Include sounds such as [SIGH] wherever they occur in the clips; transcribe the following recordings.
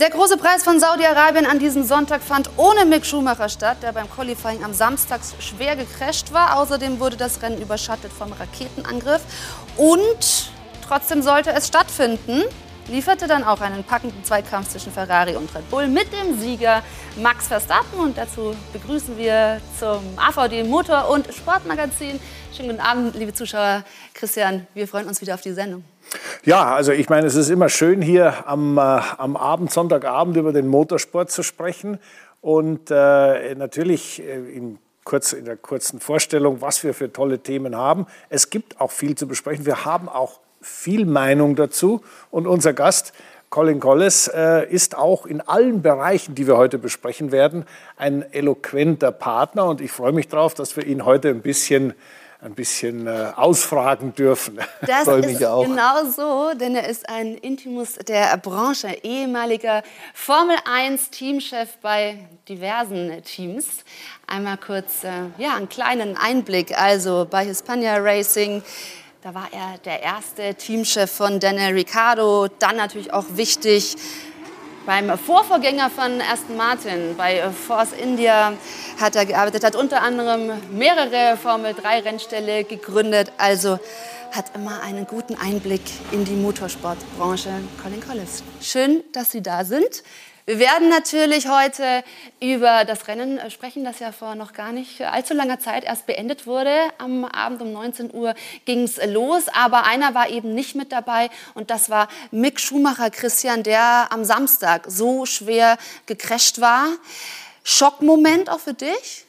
Der große Preis von Saudi-Arabien an diesem Sonntag fand ohne Mick Schumacher statt, der beim Qualifying am Samstag schwer gecrasht war. Außerdem wurde das Rennen überschattet vom Raketenangriff. Und trotzdem sollte es stattfinden lieferte dann auch einen packenden Zweikampf zwischen Ferrari und Red Bull mit dem Sieger Max Verstappen. Und dazu begrüßen wir zum AVD Motor- und Sportmagazin. Schönen guten Abend, liebe Zuschauer. Christian, wir freuen uns wieder auf die Sendung. Ja, also ich meine, es ist immer schön hier am, äh, am Abend, Sonntagabend über den Motorsport zu sprechen. Und äh, natürlich äh, in, kurz, in der kurzen Vorstellung, was wir für tolle Themen haben. Es gibt auch viel zu besprechen. Wir haben auch viel Meinung dazu. Und unser Gast, Colin Collis, äh, ist auch in allen Bereichen, die wir heute besprechen werden, ein eloquenter Partner. Und ich freue mich darauf, dass wir ihn heute ein bisschen ein bisschen äh, ausfragen dürfen. [LAUGHS] Das ist auch. genau so, denn er ist ein Intimus der Branche, ehemaliger Formel 1 Teamchef bei diversen Teams. Einmal kurz äh, ja, einen kleinen Einblick, also bei Hispania Racing, da war er der erste Teamchef von Daniel Ricciardo. Dann natürlich auch wichtig beim Vorvorgänger von Aston Martin, bei Force India hat er gearbeitet, hat unter anderem mehrere Formel-3-Rennställe gegründet. Also hat immer einen guten Einblick in die Motorsportbranche. Colin Collins, schön, dass Sie da sind. Wir werden natürlich heute über das Rennen äh, sprechen, das ja vor noch gar nicht allzu langer Zeit erst beendet wurde. Am Abend um 19 Uhr ging es los, aber einer war eben nicht mit dabei und das war Mick Schumacher Christian, der am Samstag so schwer gecrasht war. Schockmoment auch für dich?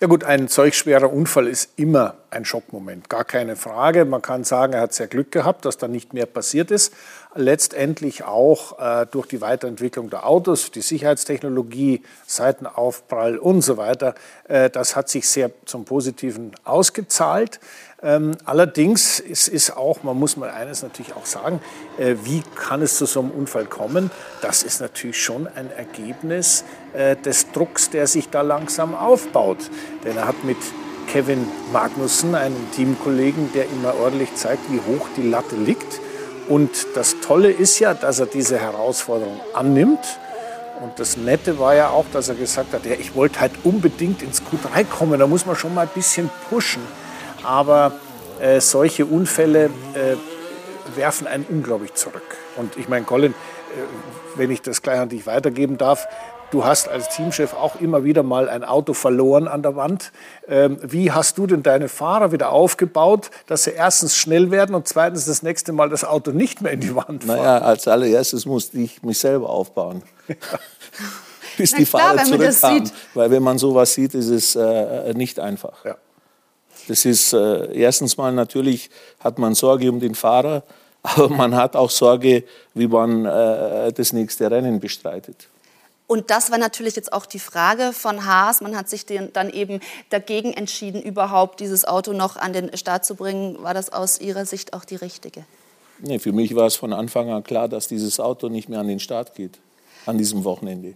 Ja gut, ein solch schwerer Unfall ist immer ein Schockmoment, gar keine Frage. Man kann sagen, er hat sehr Glück gehabt, dass da nicht mehr passiert ist. Letztendlich auch äh, durch die Weiterentwicklung der Autos, die Sicherheitstechnologie, Seitenaufprall und so weiter. Äh, das hat sich sehr zum Positiven ausgezahlt. Ähm, allerdings ist, ist auch, man muss mal eines natürlich auch sagen, äh, wie kann es zu so einem Unfall kommen? Das ist natürlich schon ein Ergebnis äh, des Drucks, der sich da langsam aufbaut. Denn er hat mit Kevin Magnussen, einen Teamkollegen, der immer ordentlich zeigt, wie hoch die Latte liegt. Und das Tolle ist ja, dass er diese Herausforderung annimmt. Und das Nette war ja auch, dass er gesagt hat, ja, ich wollte halt unbedingt ins Q3 kommen, da muss man schon mal ein bisschen pushen. Aber äh, solche Unfälle äh, werfen einen unglaublich zurück. Und ich meine, Colin, äh, wenn ich das gleich an dich weitergeben darf, du hast als Teamchef auch immer wieder mal ein Auto verloren an der Wand. Ähm, wie hast du denn deine Fahrer wieder aufgebaut, dass sie erstens schnell werden und zweitens das nächste Mal das Auto nicht mehr in die Wand fahren? Naja, als allererstes musste ich mich selber aufbauen. [LAUGHS] Bis Na die klar, Fahrer zurückkamen. Weil wenn man sowas sieht, ist es äh, nicht einfach. Ja. Das ist äh, erstens mal natürlich hat man Sorge um den Fahrer, [LAUGHS] aber man hat auch Sorge, wie man äh, das nächste Rennen bestreitet. Und das war natürlich jetzt auch die Frage von Haas. Man hat sich dann eben dagegen entschieden, überhaupt dieses Auto noch an den Start zu bringen. War das aus Ihrer Sicht auch die richtige? Nee, für mich war es von Anfang an klar, dass dieses Auto nicht mehr an den Start geht, an diesem Wochenende.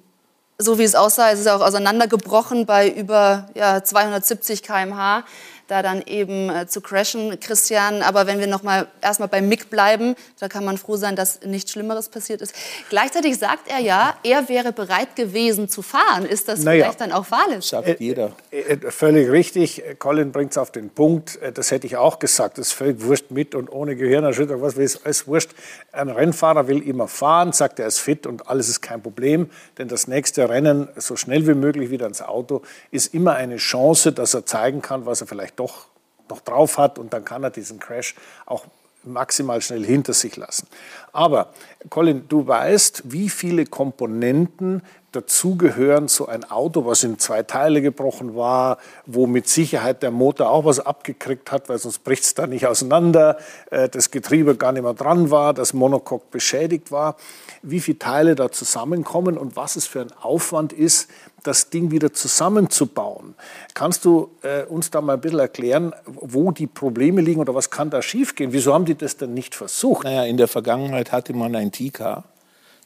So wie es aussah, ist es auch auseinandergebrochen bei über ja, 270 km/h da dann eben äh, zu crashen, Christian. Aber wenn wir noch mal erstmal beim Mick bleiben, da kann man froh sein, dass nichts Schlimmeres passiert ist. Gleichzeitig sagt er ja, er wäre bereit gewesen zu fahren. Ist das naja, vielleicht dann auch fahrlässig? Sagt äh, jeder. Äh, äh, völlig richtig. Colin bringt es auf den Punkt. Das hätte ich auch gesagt. Das ist völlig wurscht mit und ohne Gehirnerschütterung. Was ist alles wurscht. Ein Rennfahrer will immer fahren, sagt er ist fit und alles ist kein Problem. Denn das nächste Rennen, so schnell wie möglich wieder ins Auto, ist immer eine Chance, dass er zeigen kann, was er vielleicht doch noch drauf hat und dann kann er diesen Crash auch maximal schnell hinter sich lassen. Aber Colin, du weißt, wie viele Komponenten dazugehören, so ein Auto, was in zwei Teile gebrochen war, wo mit Sicherheit der Motor auch was abgekriegt hat, weil sonst bricht es da nicht auseinander, äh, das Getriebe gar nicht mehr dran war, das Monocoque beschädigt war, wie viele Teile da zusammenkommen und was es für ein Aufwand ist, das Ding wieder zusammenzubauen. Kannst du äh, uns da mal ein bisschen erklären, wo die Probleme liegen oder was kann da schiefgehen? Wieso haben die das denn nicht versucht? Naja, in der Vergangenheit hatte man ein TK.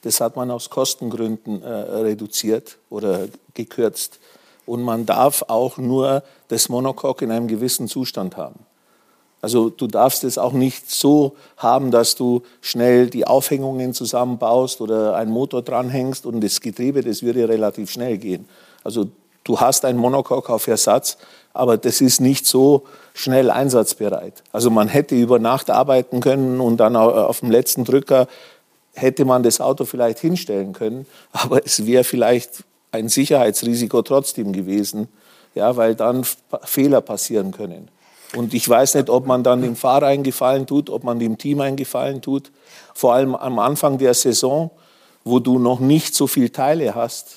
Das hat man aus Kostengründen äh, reduziert oder gekürzt. Und man darf auch nur das Monocoque in einem gewissen Zustand haben. Also du darfst es auch nicht so haben, dass du schnell die Aufhängungen zusammenbaust oder einen Motor dranhängst und das Getriebe, das würde relativ schnell gehen. Also du hast einen Monocoque auf Ersatz, aber das ist nicht so schnell einsatzbereit. Also man hätte über Nacht arbeiten können und dann auf dem letzten Drücker hätte man das Auto vielleicht hinstellen können, aber es wäre vielleicht ein Sicherheitsrisiko trotzdem gewesen, ja, weil dann Fehler passieren können. Und ich weiß nicht, ob man dann dem Fahrer einen Gefallen tut, ob man dem Team einen Gefallen tut. Vor allem am Anfang der Saison, wo du noch nicht so viele Teile hast.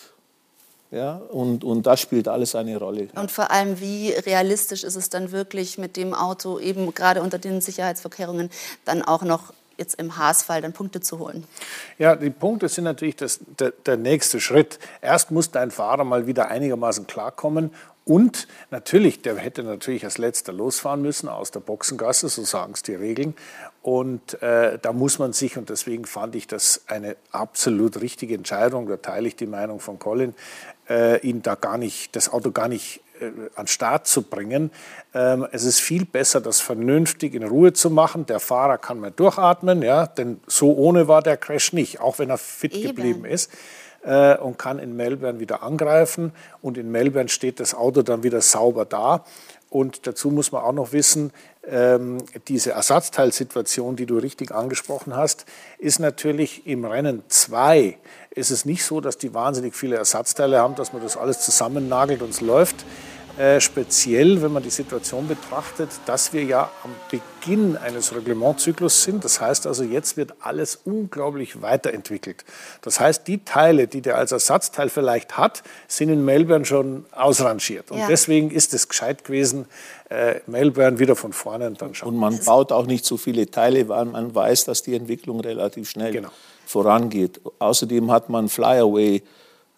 Ja, und, und das spielt alles eine Rolle. Und vor allem, wie realistisch ist es dann wirklich mit dem Auto, eben gerade unter den Sicherheitsvorkehrungen, dann auch noch jetzt im Haasfall dann Punkte zu holen? Ja, die Punkte sind natürlich das, der, der nächste Schritt. Erst muss dein Fahrer mal wieder einigermaßen klarkommen und natürlich, der hätte natürlich als letzter losfahren müssen aus der Boxengasse, so sagen es die Regeln. Und äh, da muss man sich, und deswegen fand ich das eine absolut richtige Entscheidung, da teile ich die Meinung von Colin, äh, ihn da gar nicht, das Auto gar nicht äh, an Start zu bringen. Ähm, es ist viel besser, das vernünftig in Ruhe zu machen. Der Fahrer kann mal durchatmen, ja, denn so ohne war der Crash nicht, auch wenn er fit Eben. geblieben ist äh, und kann in Melbourne wieder angreifen. Und in Melbourne steht das Auto dann wieder sauber da. Und dazu muss man auch noch wissen, ähm, diese Ersatzteilsituation, die du richtig angesprochen hast, ist natürlich im Rennen 2 ist es nicht so, dass die wahnsinnig viele Ersatzteile haben, dass man das alles zusammennagelt und es läuft. Äh, speziell, wenn man die Situation betrachtet, dass wir ja am Beginn eines Reglementzyklus sind. Das heißt also, jetzt wird alles unglaublich weiterentwickelt. Das heißt, die Teile, die der als Ersatzteil vielleicht hat, sind in Melbourne schon ausrangiert. Und ja. deswegen ist es gescheit gewesen, äh, Melbourne wieder von vorne und dann schon. Und man baut auch nicht so viele Teile, weil man weiß, dass die Entwicklung relativ schnell genau. vorangeht. Außerdem hat man Flyaway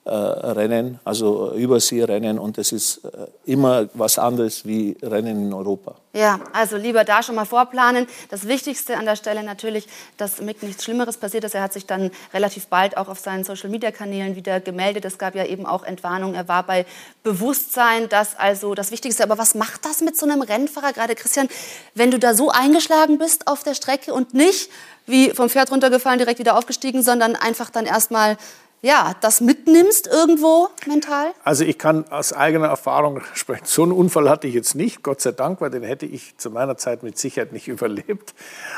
Rennen, also Überseerennen und das ist äh, immer was anderes wie Rennen in Europa. Ja, also lieber da schon mal vorplanen. Das Wichtigste an der Stelle natürlich, dass Mick nichts Schlimmeres passiert ist. Er hat sich dann relativ bald auch auf seinen Social-Media-Kanälen wieder gemeldet. Es gab ja eben auch Entwarnung. Er war bei Bewusstsein, das also das Wichtigste. Aber was macht das mit so einem Rennfahrer, gerade Christian, wenn du da so eingeschlagen bist auf der Strecke und nicht wie vom Pferd runtergefallen, direkt wieder aufgestiegen, sondern einfach dann erstmal ja, das mitnimmst irgendwo mental? Also ich kann aus eigener Erfahrung sprechen. So einen Unfall hatte ich jetzt nicht, Gott sei Dank, weil den hätte ich zu meiner Zeit mit Sicherheit nicht [LAUGHS] überlebt.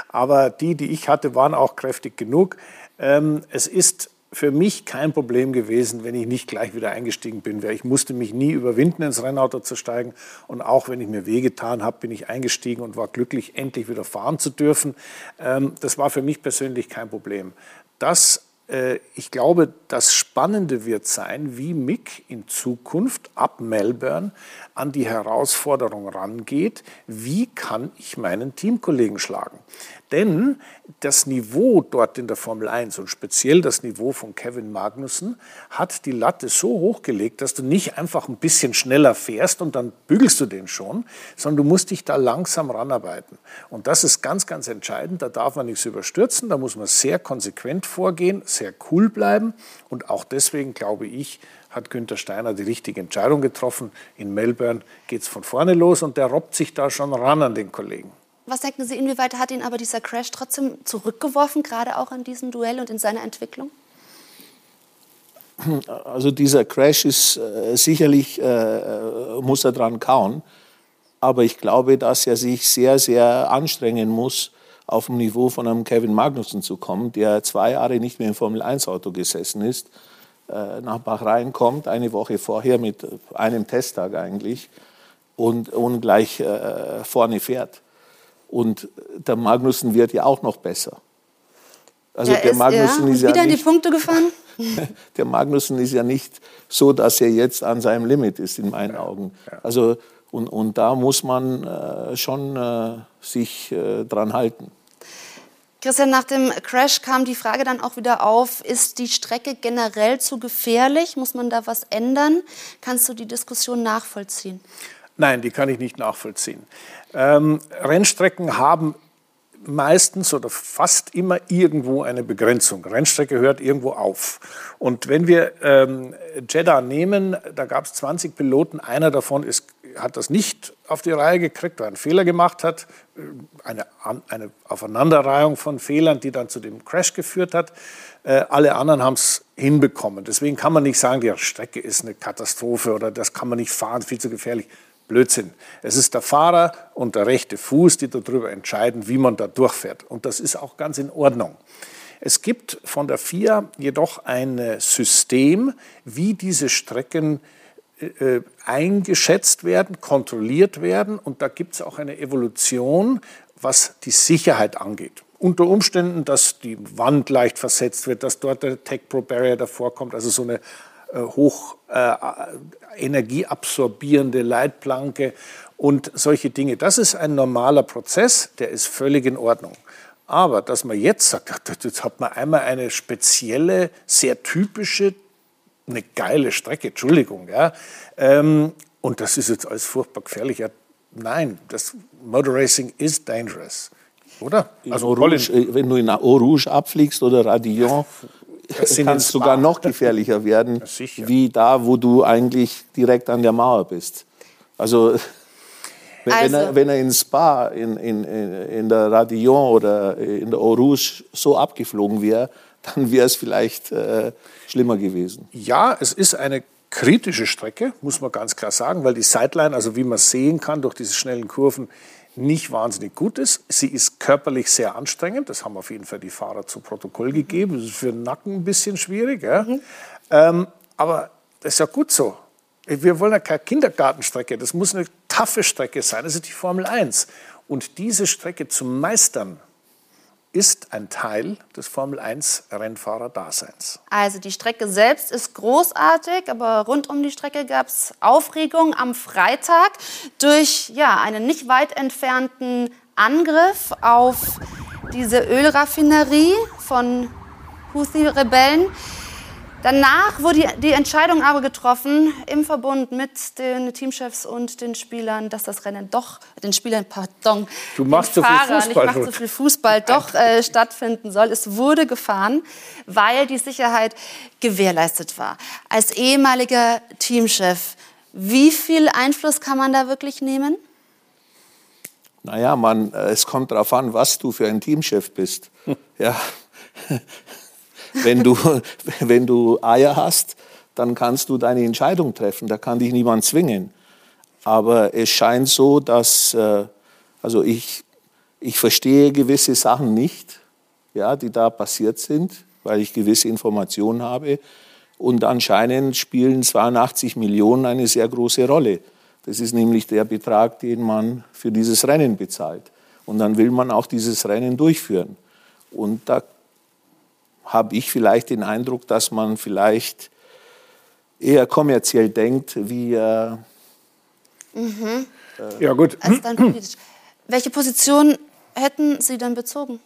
Aber die, die ich hatte, waren auch kräftig genug. Ähm, es ist für mich kein Problem gewesen, wenn ich nicht gleich wieder eingestiegen bin. Ich musste mich nie überwinden, ins Rennauto zu steigen. Und auch wenn ich mir wehgetan habe, bin ich eingestiegen und war glücklich, endlich wieder fahren zu dürfen. Ähm, das war für mich persönlich kein Problem. Das ich glaube, das Spannende wird sein, wie Mick in Zukunft ab Melbourne an die Herausforderung rangeht, wie kann ich meinen Teamkollegen schlagen. Denn das Niveau dort in der Formel 1 und speziell das Niveau von Kevin Magnussen hat die Latte so hochgelegt, dass du nicht einfach ein bisschen schneller fährst und dann bügelst du den schon, sondern du musst dich da langsam ranarbeiten. Und das ist ganz, ganz entscheidend. Da darf man nichts überstürzen, da muss man sehr konsequent vorgehen, sehr cool bleiben. Und auch deswegen glaube ich, hat Günther Steiner die richtige Entscheidung getroffen. In Melbourne geht es von vorne los und der robbt sich da schon ran an den Kollegen. Was denken Sie, inwieweit hat ihn aber dieser Crash trotzdem zurückgeworfen, gerade auch in diesem Duell und in seiner Entwicklung? Also dieser Crash ist äh, sicherlich, äh, muss er dran kauen. Aber ich glaube, dass er sich sehr, sehr anstrengen muss, auf dem Niveau von einem Kevin Magnussen zu kommen, der zwei Jahre nicht mehr im Formel-1-Auto gesessen ist, äh, nach Bahrain kommt, eine Woche vorher mit einem Testtag eigentlich, und, und gleich äh, vorne fährt. Und der Magnussen wird ja auch noch besser. Also der, der ist, Magnussen ja, ist ja wieder nicht, in die Punkte gefahren. [LAUGHS] der Magnussen ist ja nicht so, dass er jetzt an seinem Limit ist in meinen Augen. Also und, und da muss man äh, schon äh, sich äh, dran halten. Christian, nach dem Crash kam die Frage dann auch wieder auf, ist die Strecke generell zu gefährlich? Muss man da was ändern? Kannst du die Diskussion nachvollziehen? Nein, die kann ich nicht nachvollziehen. Ähm, Rennstrecken haben meistens oder fast immer irgendwo eine Begrenzung. Rennstrecke hört irgendwo auf. Und wenn wir ähm, Jeddah nehmen, da gab es 20 Piloten, einer davon ist hat das nicht auf die Reihe gekriegt, weil er einen Fehler gemacht hat. Eine, eine Aufeinanderreihung von Fehlern, die dann zu dem Crash geführt hat. Äh, alle anderen haben es hinbekommen. Deswegen kann man nicht sagen, die Strecke ist eine Katastrophe oder das kann man nicht fahren, viel zu gefährlich. Blödsinn. Es ist der Fahrer und der rechte Fuß, die darüber entscheiden, wie man da durchfährt. Und das ist auch ganz in Ordnung. Es gibt von der FIA jedoch ein System, wie diese Strecken äh, eingeschätzt werden, kontrolliert werden. Und da gibt es auch eine Evolution, was die Sicherheit angeht. Unter Umständen, dass die Wand leicht versetzt wird, dass dort der Tech Pro Barrier davor kommt, also so eine äh, hoch äh, energieabsorbierende Leitplanke und solche Dinge. Das ist ein normaler Prozess, der ist völlig in Ordnung. Aber dass man jetzt sagt, jetzt hat man einmal eine spezielle, sehr typische, eine geile Strecke, Entschuldigung, ja, ähm, und das ist jetzt alles furchtbar gefährlich. Ja, nein, das Motor Racing is dangerous, oder? Also Rouge, äh, wenn du in Eau Rouge abfliegst oder Radillon, kann es sogar noch gefährlicher werden, [LAUGHS] wie da, wo du eigentlich direkt an der Mauer bist. Also [LAUGHS] wenn, also. wenn, er, wenn er in Spa, in, in, in der Radillon oder in der Eau Rouge so abgeflogen wäre, dann wäre es vielleicht äh, schlimmer gewesen. Ja, es ist eine kritische Strecke, muss man ganz klar sagen, weil die Sideline, also wie man sehen kann durch diese schnellen Kurven, nicht wahnsinnig gut ist. Sie ist körperlich sehr anstrengend. Das haben auf jeden Fall die Fahrer zu Protokoll gegeben. Das ist für den Nacken ein bisschen schwierig. Ja? Mhm. Ähm, aber das ist ja gut so. Wir wollen ja keine Kindergartenstrecke, das muss eine taffe Strecke sein, das ist die Formel 1. Und diese Strecke zu meistern, ist ein Teil des Formel 1 Rennfahrer-Daseins. Also die Strecke selbst ist großartig, aber rund um die Strecke gab es Aufregung am Freitag durch ja, einen nicht weit entfernten Angriff auf diese Ölraffinerie von Houthi-Rebellen. Danach wurde die Entscheidung aber getroffen im Verbund mit den Teamchefs und den Spielern, dass das Rennen doch, den Spielern, pardon, du machst so Fahrern, viel Fußball, ich so viel Fußball doch äh, stattfinden soll. Es wurde gefahren, weil die Sicherheit gewährleistet war. Als ehemaliger Teamchef, wie viel Einfluss kann man da wirklich nehmen? Naja, man, äh, es kommt darauf an, was du für ein Teamchef bist. [LAUGHS] ja. [LAUGHS] Wenn du, [LAUGHS] wenn du Eier hast, dann kannst du deine Entscheidung treffen. Da kann dich niemand zwingen. Aber es scheint so, dass, äh, also ich, ich verstehe gewisse Sachen nicht, ja, die da passiert sind, weil ich gewisse Informationen habe. Und anscheinend spielen 82 Millionen eine sehr große Rolle. Das ist nämlich der Betrag, den man für dieses Rennen bezahlt. Und dann will man auch dieses Rennen durchführen. Und da habe ich vielleicht den Eindruck, dass man vielleicht eher kommerziell denkt, wie. Äh, mhm. äh, ja, gut. Also Welche Position hätten Sie dann bezogen?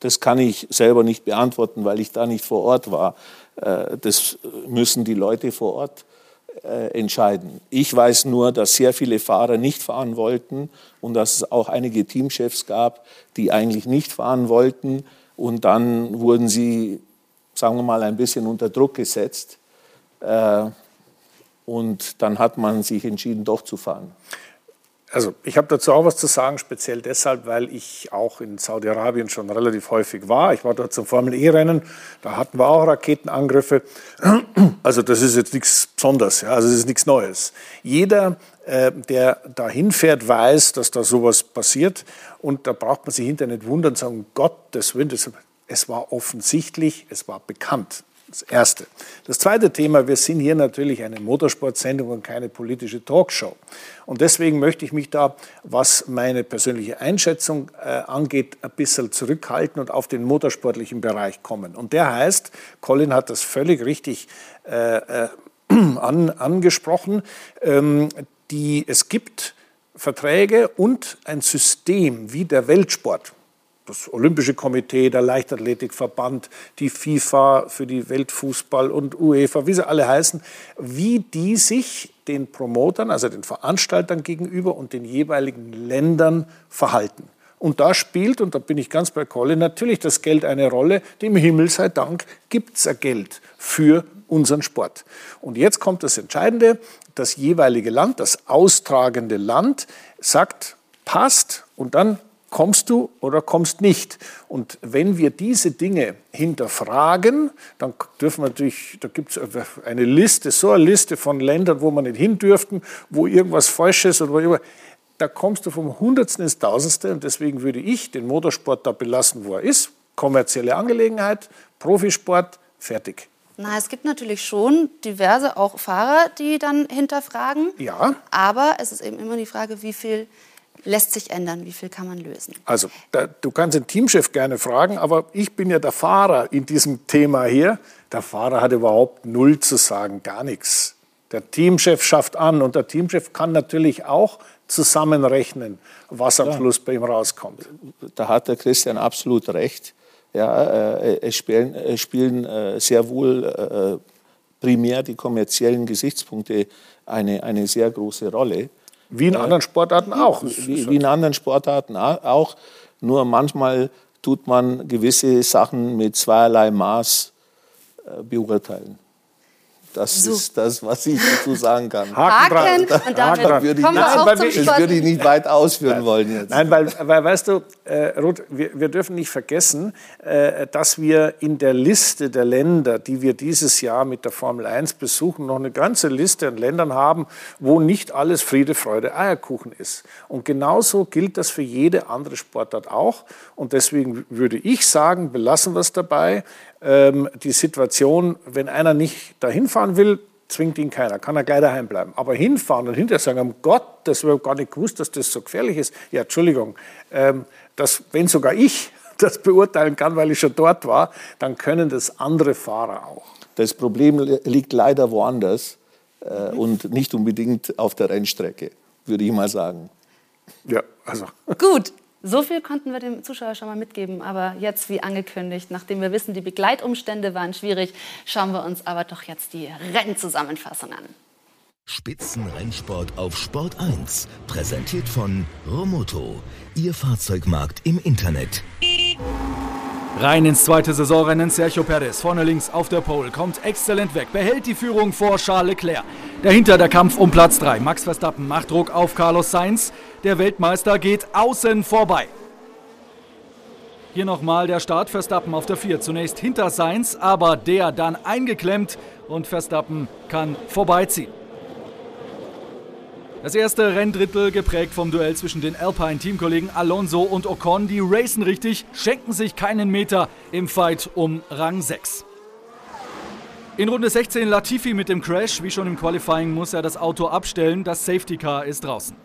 Das kann ich selber nicht beantworten, weil ich da nicht vor Ort war. Äh, das müssen die Leute vor Ort äh, entscheiden. Ich weiß nur, dass sehr viele Fahrer nicht fahren wollten und dass es auch einige Teamchefs gab, die eigentlich nicht fahren wollten und dann wurden sie, sagen wir mal, ein bisschen unter Druck gesetzt. Äh, und dann hat man sich entschieden, doch zu fahren. Also ich habe dazu auch was zu sagen, speziell deshalb, weil ich auch in Saudi-Arabien schon relativ häufig war. Ich war dort zum Formel-E-Rennen, da hatten wir auch Raketenangriffe. Also das ist jetzt nichts Besonderes, ja? also es ist nichts Neues. Jeder, der dahin fährt, weiß, dass da sowas passiert. Und da braucht man sich hinterher nicht wundern und sagen, Gottes Willen, es war offensichtlich, es war bekannt. Das Erste. Das zweite Thema, wir sind hier natürlich eine Motorsportsendung und keine politische Talkshow. Und deswegen möchte ich mich da, was meine persönliche Einschätzung äh, angeht, ein bisschen zurückhalten und auf den motorsportlichen Bereich kommen. Und der heißt, Colin hat das völlig richtig äh, äh, [CLEARS THROAT] an, angesprochen, ähm, die, es gibt Verträge und ein System wie der Weltsport das Olympische Komitee, der Leichtathletikverband, die FIFA für die Weltfußball und UEFA, wie sie alle heißen, wie die sich den Promotern, also den Veranstaltern gegenüber und den jeweiligen Ländern verhalten. Und da spielt, und da bin ich ganz bei Colin, natürlich das Geld eine Rolle. Dem Himmel sei Dank gibt es Geld für unseren Sport. Und jetzt kommt das Entscheidende, das jeweilige Land, das austragende Land sagt, passt und dann kommst du oder kommst nicht. Und wenn wir diese Dinge hinterfragen, dann dürfen wir natürlich, da gibt es eine Liste, so eine Liste von Ländern, wo man nicht hin dürften, wo irgendwas falsch ist oder wo irgendwas da kommst du vom Hundertsten ins Tausendste und deswegen würde ich den Motorsport da belassen, wo er ist. Kommerzielle Angelegenheit, Profisport, fertig. Na, es gibt natürlich schon diverse auch Fahrer, die dann hinterfragen. Ja. Aber es ist eben immer die Frage, wie viel lässt sich ändern, wie viel kann man lösen. Also, da, du kannst den Teamchef gerne fragen, aber ich bin ja der Fahrer in diesem Thema hier. Der Fahrer hat überhaupt null zu sagen, gar nichts. Der Teamchef schafft an und der Teamchef kann natürlich auch zusammenrechnen, was am ja. Schluss bei ihm rauskommt. Da hat der Christian absolut recht. Ja, äh, es spielen, es spielen äh, sehr wohl äh, primär die kommerziellen Gesichtspunkte eine, eine sehr große Rolle. Wie in anderen Sportarten auch. Wie, wie in anderen Sportarten auch. Nur manchmal tut man gewisse Sachen mit zweierlei Maß beurteilen. Das so. ist das, was ich dazu sagen kann. [LAUGHS] Haken, Haken dran. und damit Haken würde ich, kommen wir auch zum Das würde ich nicht weit ausführen wollen jetzt. Nein, weil, weil weißt du, äh, Ruth, wir, wir, dürfen nicht vergessen, äh, dass wir in der Liste der Länder, die wir dieses Jahr mit der Formel 1 besuchen, noch eine ganze Liste an Ländern haben, wo nicht alles Friede, Freude, Eierkuchen ist. Und genauso gilt das für jede andere Sportart auch. Und deswegen würde ich sagen, belassen wir es dabei die Situation, wenn einer nicht dahin fahren will, zwingt ihn keiner, kann er gleich daheim bleiben. Aber hinfahren und hinterher sagen, um Gott, das habe gar nicht gewusst, dass das so gefährlich ist. Ja, Entschuldigung, ähm, das, wenn sogar ich [LAUGHS] das beurteilen kann, weil ich schon dort war, dann können das andere Fahrer auch. Das Problem liegt leider woanders äh, und nicht unbedingt auf der Rennstrecke, würde ich mal sagen. Ja, also. Gut, so viel konnten wir dem Zuschauer schon mal mitgeben, aber jetzt, wie angekündigt, nachdem wir wissen, die Begleitumstände waren schwierig, schauen wir uns aber doch jetzt die Rennzusammenfassung an. Spitzenrennsport auf Sport 1, präsentiert von Romoto, Ihr Fahrzeugmarkt im Internet. Rein ins zweite Saisonrennen. Sergio Perez vorne links auf der Pole kommt exzellent weg, behält die Führung vor Charles Leclerc. Dahinter der Kampf um Platz 3. Max Verstappen macht Druck auf Carlos Sainz. Der Weltmeister geht außen vorbei. Hier nochmal der Start. Verstappen auf der 4. Zunächst hinter Sainz, aber der dann eingeklemmt und Verstappen kann vorbeiziehen. Das erste Renndrittel geprägt vom Duell zwischen den Alpine-Teamkollegen Alonso und Ocon. Die racen richtig, schenken sich keinen Meter im Fight um Rang 6. In Runde 16 Latifi mit dem Crash. Wie schon im Qualifying muss er das Auto abstellen. Das Safety Car ist draußen.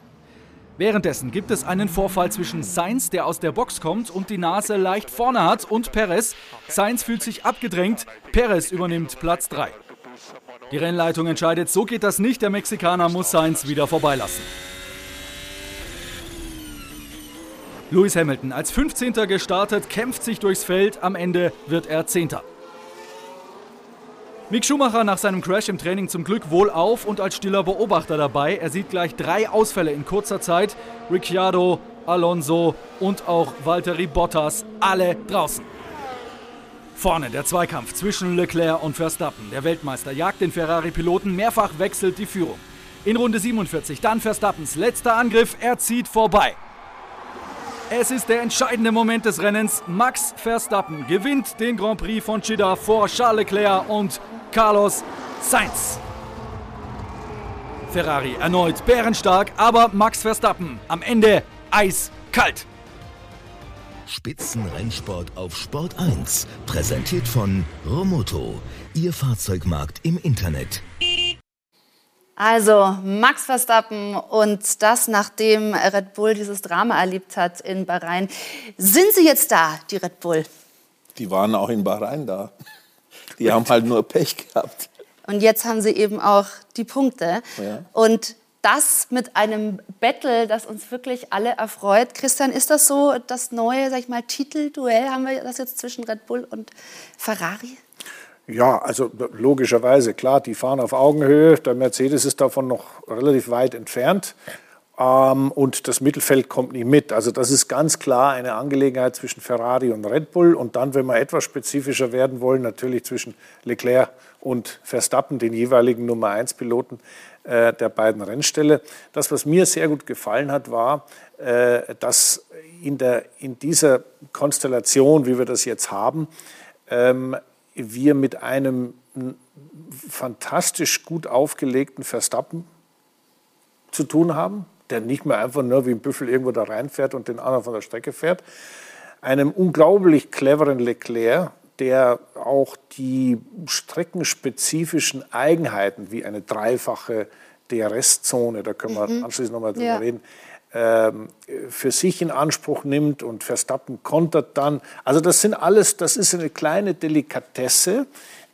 Währenddessen gibt es einen Vorfall zwischen Sainz, der aus der Box kommt und die Nase leicht vorne hat, und Perez. Sainz fühlt sich abgedrängt. Perez übernimmt Platz 3. Die Rennleitung entscheidet, so geht das nicht. Der Mexikaner muss Sainz wieder vorbeilassen. Lewis Hamilton als 15. gestartet, kämpft sich durchs Feld. Am Ende wird er 10. Mick Schumacher nach seinem Crash im Training zum Glück wohl auf und als stiller Beobachter dabei. Er sieht gleich drei Ausfälle in kurzer Zeit. Ricciardo, Alonso und auch Valtteri Bottas, alle draußen. Vorne der Zweikampf zwischen Leclerc und Verstappen. Der Weltmeister jagt den Ferrari-Piloten, mehrfach wechselt die Führung. In Runde 47 dann Verstappens letzter Angriff, er zieht vorbei. Es ist der entscheidende Moment des Rennens. Max Verstappen gewinnt den Grand Prix von Jeddah vor Charles Leclerc und Carlos Sainz. Ferrari erneut bärenstark, aber Max Verstappen am Ende eiskalt. Spitzenrennsport auf Sport 1. Präsentiert von Romoto, Ihr Fahrzeugmarkt im Internet. Also Max Verstappen und das, nachdem Red Bull dieses Drama erlebt hat in Bahrain. Sind sie jetzt da, die Red Bull? Die waren auch in Bahrain da. Die haben halt nur Pech gehabt. Und jetzt haben sie eben auch die Punkte. Ja. Und das mit einem Battle, das uns wirklich alle erfreut. Christian, ist das so das neue, sag ich mal, Titelduell? Haben wir das jetzt zwischen Red Bull und Ferrari? Ja, also logischerweise, klar, die fahren auf Augenhöhe. Der Mercedes ist davon noch relativ weit entfernt. ähm, und das Mittelfeld kommt nicht mit. Also das ist ganz klar eine Angelegenheit zwischen Ferrari und Red Bull und dann, wenn wir etwas spezifischer werden wollen, natürlich zwischen Leclerc und Verstappen, den jeweiligen Nummer 1 Piloten der beiden Rennställe. Das, was mir sehr gut gefallen hat, war, äh, dass in, der, in dieser Konstellation, wie wir das jetzt haben, ähm, wir mit einem fantastisch gut aufgelegten Verstappen zu tun haben, der nicht mehr einfach nur wie ein Büffel irgendwo da reinfährt und den anderen von der Strecke fährt. Einem unglaublich cleveren Leclerc, der auch die streckenspezifischen Eigenheiten wie eine dreifache DRS-Zone, da können wir mhm. anschließend nochmal drüber ja. reden, ähm, für sich in Anspruch nimmt und Verstappen kontert dann. Also das sind alles, das ist eine kleine Delikatesse,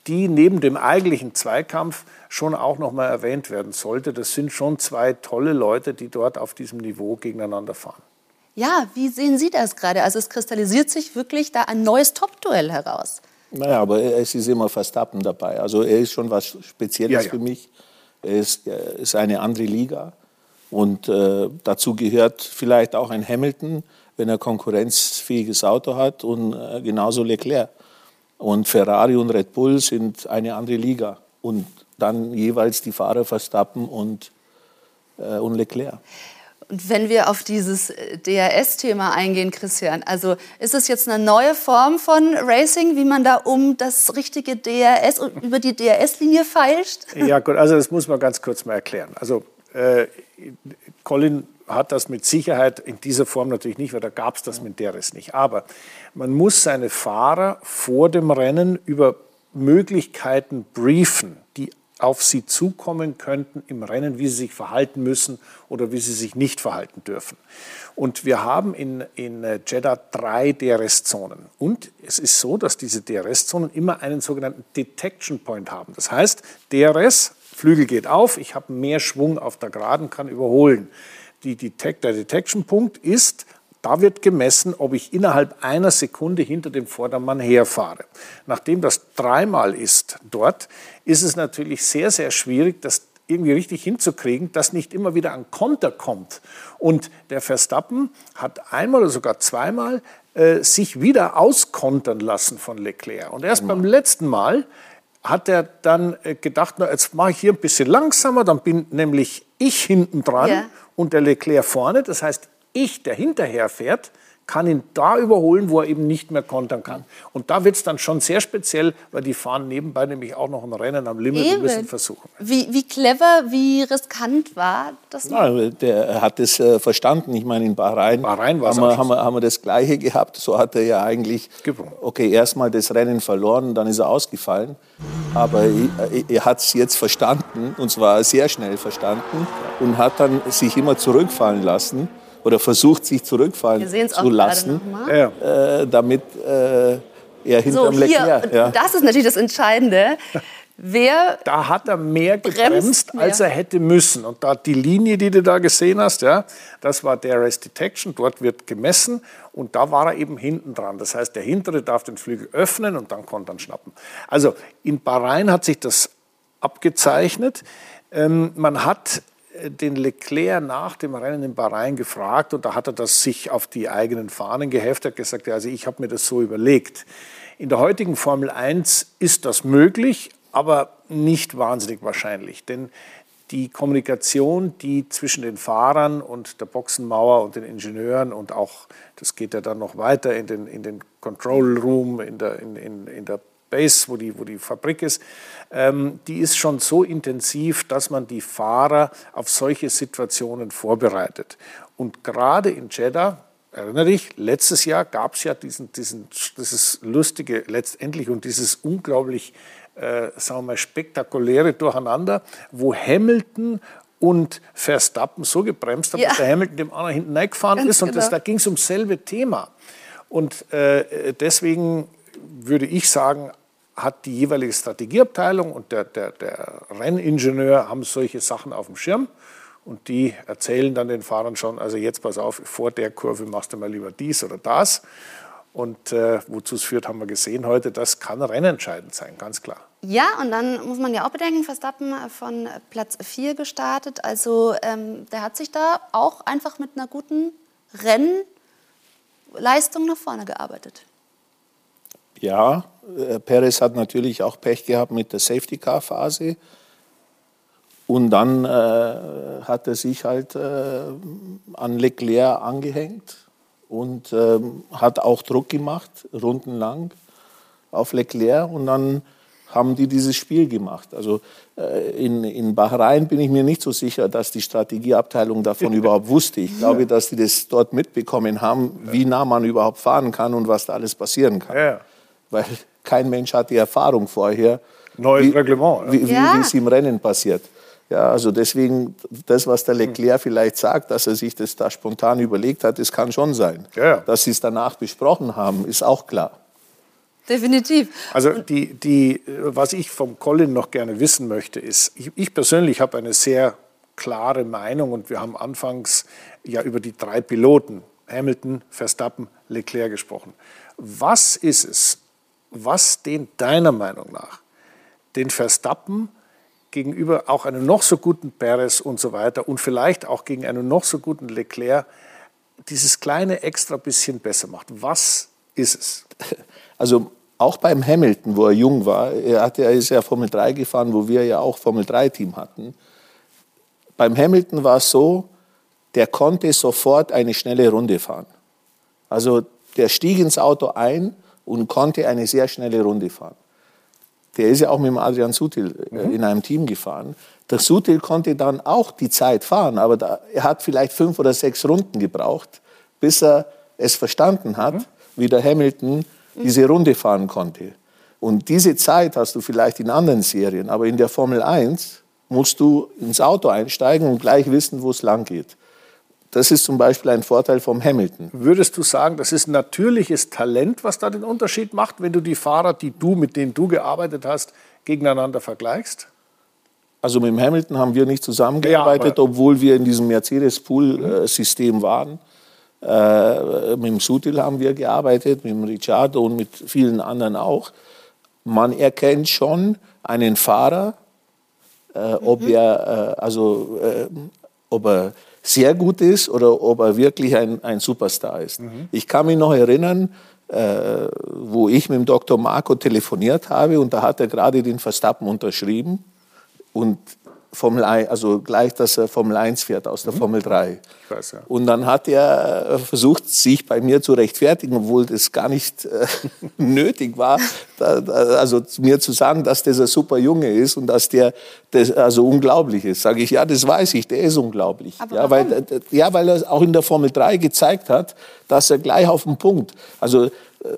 die neben dem eigentlichen Zweikampf schon auch noch mal erwähnt werden sollte. Das sind schon zwei tolle Leute, die dort auf diesem Niveau gegeneinander fahren. Ja, wie sehen Sie das gerade? Also es kristallisiert sich wirklich da ein neues Top-Duell heraus. Naja, aber es ist immer Verstappen dabei. Also er ist schon was Spezielles ja, ja. für mich. Er ist, er ist, eine andere Liga. Und äh, dazu gehört vielleicht auch ein Hamilton, wenn er konkurrenzfähiges Auto hat und äh, genauso Leclerc. Und Ferrari und Red Bull sind eine andere Liga. Und dann jeweils die Fahrer Verstappen und, äh, und Leclerc. Und wenn wir auf dieses äh, DRS-Thema eingehen, Christian, also ist es jetzt eine neue Form von Racing, wie man da um das richtige DRS über die DRS-Linie feilscht? [LAUGHS] Ja, gut, also das muss man ganz kurz mal erklären. Also äh, Colin hat das mit Sicherheit in dieser Form natürlich nicht, weil da gab es das mit DRS nicht. Aber man muss seine Fahrer vor dem Rennen über Möglichkeiten briefen, die auf sie zukommen könnten im Rennen, wie sie sich verhalten müssen oder wie sie sich nicht verhalten dürfen. Und wir haben in, in Jeddah drei DRS-Zonen. Und es ist so, dass diese DRS-Zonen immer einen sogenannten Detection Point haben. Das heißt, DRS, Flügel geht auf, ich habe mehr Schwung auf der Geraden, kann überholen. Die Detect, der Detection-Punkt ist da wird gemessen, ob ich innerhalb einer Sekunde hinter dem Vordermann herfahre. Nachdem das dreimal ist dort, ist es natürlich sehr, sehr schwierig, das irgendwie richtig hinzukriegen, dass nicht immer wieder ein Konter kommt. Und der Verstappen hat einmal oder sogar zweimal äh, sich wieder auskontern lassen von Leclerc. Und erst beim letzten Mal hat er dann äh, gedacht, na, jetzt mache ich hier ein bisschen langsamer, dann bin nämlich ich hinten dran ja. und der Leclerc vorne. Das heißt, ich, der hinterher fährt, kann ihn da überholen, wo er eben nicht mehr kontern kann. Und da wird es dann schon sehr speziell, weil die fahren nebenbei nämlich auch noch ein Rennen am Limit eben. und müssen versuchen. Wie, wie clever, wie riskant war das? Na, der hat es äh, verstanden. Ich meine, in Bahrain, Bahrain haben, wir, haben, wir, haben wir das Gleiche gehabt. So hat er ja eigentlich, okay, erstmal das Rennen verloren, dann ist er ausgefallen. Aber er, er hat es jetzt verstanden, und zwar sehr schnell verstanden, und hat dann sich immer zurückfallen lassen oder versucht, sich zurückfallen zu lassen, äh, damit äh, er hinterm so, Leclerc. Ja. Das ist natürlich das Entscheidende. [LAUGHS] Wer da hat er mehr gebremst, mehr. als er hätte müssen. Und da die Linie, die du da gesehen hast, ja, das war der Rest Detection. Dort wird gemessen und da war er eben hinten dran. Das heißt, der hintere darf den Flügel öffnen und dann konnte er schnappen. Also in Bahrain hat sich das abgezeichnet. Ähm, man hat den Leclerc nach dem Rennen in Bahrain gefragt und da hat er das sich auf die eigenen Fahnen geheftet, gesagt, also ich habe mir das so überlegt. In der heutigen Formel 1 ist das möglich, aber nicht wahnsinnig wahrscheinlich, denn die Kommunikation, die zwischen den Fahrern und der Boxenmauer und den Ingenieuren und auch, das geht ja dann noch weiter in den, in den Control Room, in der, in, in, in der Base, wo die, wo die Fabrik ist, ähm, die ist schon so intensiv, dass man die Fahrer auf solche Situationen vorbereitet. Und gerade in Jeddah, erinnere dich, letztes Jahr gab es ja diesen, diesen, dieses lustige letztendlich und dieses unglaublich äh, sagen wir mal, spektakuläre Durcheinander, wo Hamilton und Verstappen so gebremst haben, ja. dass der Hamilton dem anderen hinten reingefahren Ganz ist. Und genau. das, da ging es ums selbe Thema. Und äh, deswegen würde ich sagen, hat die jeweilige Strategieabteilung und der, der, der Renningenieur haben solche Sachen auf dem Schirm und die erzählen dann den Fahrern schon, also jetzt pass auf, vor der Kurve machst du mal lieber dies oder das. Und äh, wozu es führt, haben wir gesehen heute. Das kann rennentscheidend sein, ganz klar. Ja, und dann muss man ja auch bedenken, Verstappen von Platz 4 gestartet. Also ähm, der hat sich da auch einfach mit einer guten Rennleistung nach vorne gearbeitet. Ja, äh, Perez hat natürlich auch Pech gehabt mit der Safety-Car-Phase. Und dann äh, hat er sich halt äh, an Leclerc angehängt und äh, hat auch Druck gemacht, rundenlang auf Leclerc. Und dann haben die dieses Spiel gemacht. Also äh, in, in Bahrain bin ich mir nicht so sicher, dass die Strategieabteilung davon [LAUGHS] überhaupt wusste. Ich glaube, dass die das dort mitbekommen haben, wie nah man überhaupt fahren kann und was da alles passieren kann. Ja. Weil kein Mensch hat die Erfahrung vorher, Neues wie, Reglement, wie, wie, wie es im Rennen passiert. Ja, also deswegen, das, was der Leclerc vielleicht sagt, dass er sich das da spontan überlegt hat, das kann schon sein. Ja. Dass sie es danach besprochen haben, ist auch klar. Definitiv. Also die, die, was ich vom Colin noch gerne wissen möchte, ist, ich, ich persönlich habe eine sehr klare Meinung und wir haben anfangs ja über die drei Piloten, Hamilton, Verstappen, Leclerc gesprochen. Was ist es, was den deiner Meinung nach den Verstappen gegenüber auch einem noch so guten Perez und so weiter und vielleicht auch gegen einen noch so guten Leclerc dieses kleine extra bisschen besser macht. Was ist es? Also auch beim Hamilton, wo er jung war, er, hat, er ist ja Formel 3 gefahren, wo wir ja auch Formel 3-Team hatten. Beim Hamilton war es so, der konnte sofort eine schnelle Runde fahren. Also der stieg ins Auto ein und konnte eine sehr schnelle Runde fahren der ist ja auch mit dem Adrian Sutil äh, mhm. in einem Team gefahren. Der Sutil konnte dann auch die Zeit fahren, aber da, er hat vielleicht fünf oder sechs Runden gebraucht, bis er es verstanden hat, mhm. wie der Hamilton diese Runde fahren konnte. Und diese Zeit hast du vielleicht in anderen Serien, aber in der Formel 1 musst du ins Auto einsteigen und gleich wissen, wo es lang geht. Das ist zum Beispiel ein Vorteil vom Hamilton. Würdest du sagen, das ist natürliches Talent, was da den Unterschied macht, wenn du die Fahrer, die du, mit denen du gearbeitet hast, gegeneinander vergleichst? Also mit dem Hamilton haben wir nicht zusammengearbeitet, ja, obwohl wir in diesem Mercedes-Pool-System waren. Äh, mit dem Sutil haben wir gearbeitet, mit dem Ricciardo und mit vielen anderen auch. Man erkennt schon einen Fahrer, äh, ob mhm. er, äh, also, äh, ob er sehr gut ist oder ob er wirklich ein, ein Superstar ist. Mhm. Ich kann mich noch erinnern, äh, wo ich mit dem Dr. Marco telefoniert habe und da hat er gerade den Verstappen unterschrieben und Formel 1, also gleich, dass er Formel 1 fährt aus der mhm. Formel 3. Weiß, ja. Und dann hat er äh, versucht, sich bei mir zu rechtfertigen, obwohl das gar nicht äh, [LAUGHS] nötig war, da, da, also mir zu sagen, dass das ein super Junge ist und dass der das also unglaublich ist. Sage ich, ja, das weiß ich, der ist unglaublich. Aber ja, weil, ja, weil er auch in der Formel 3 gezeigt hat, dass er gleich auf den Punkt, also äh,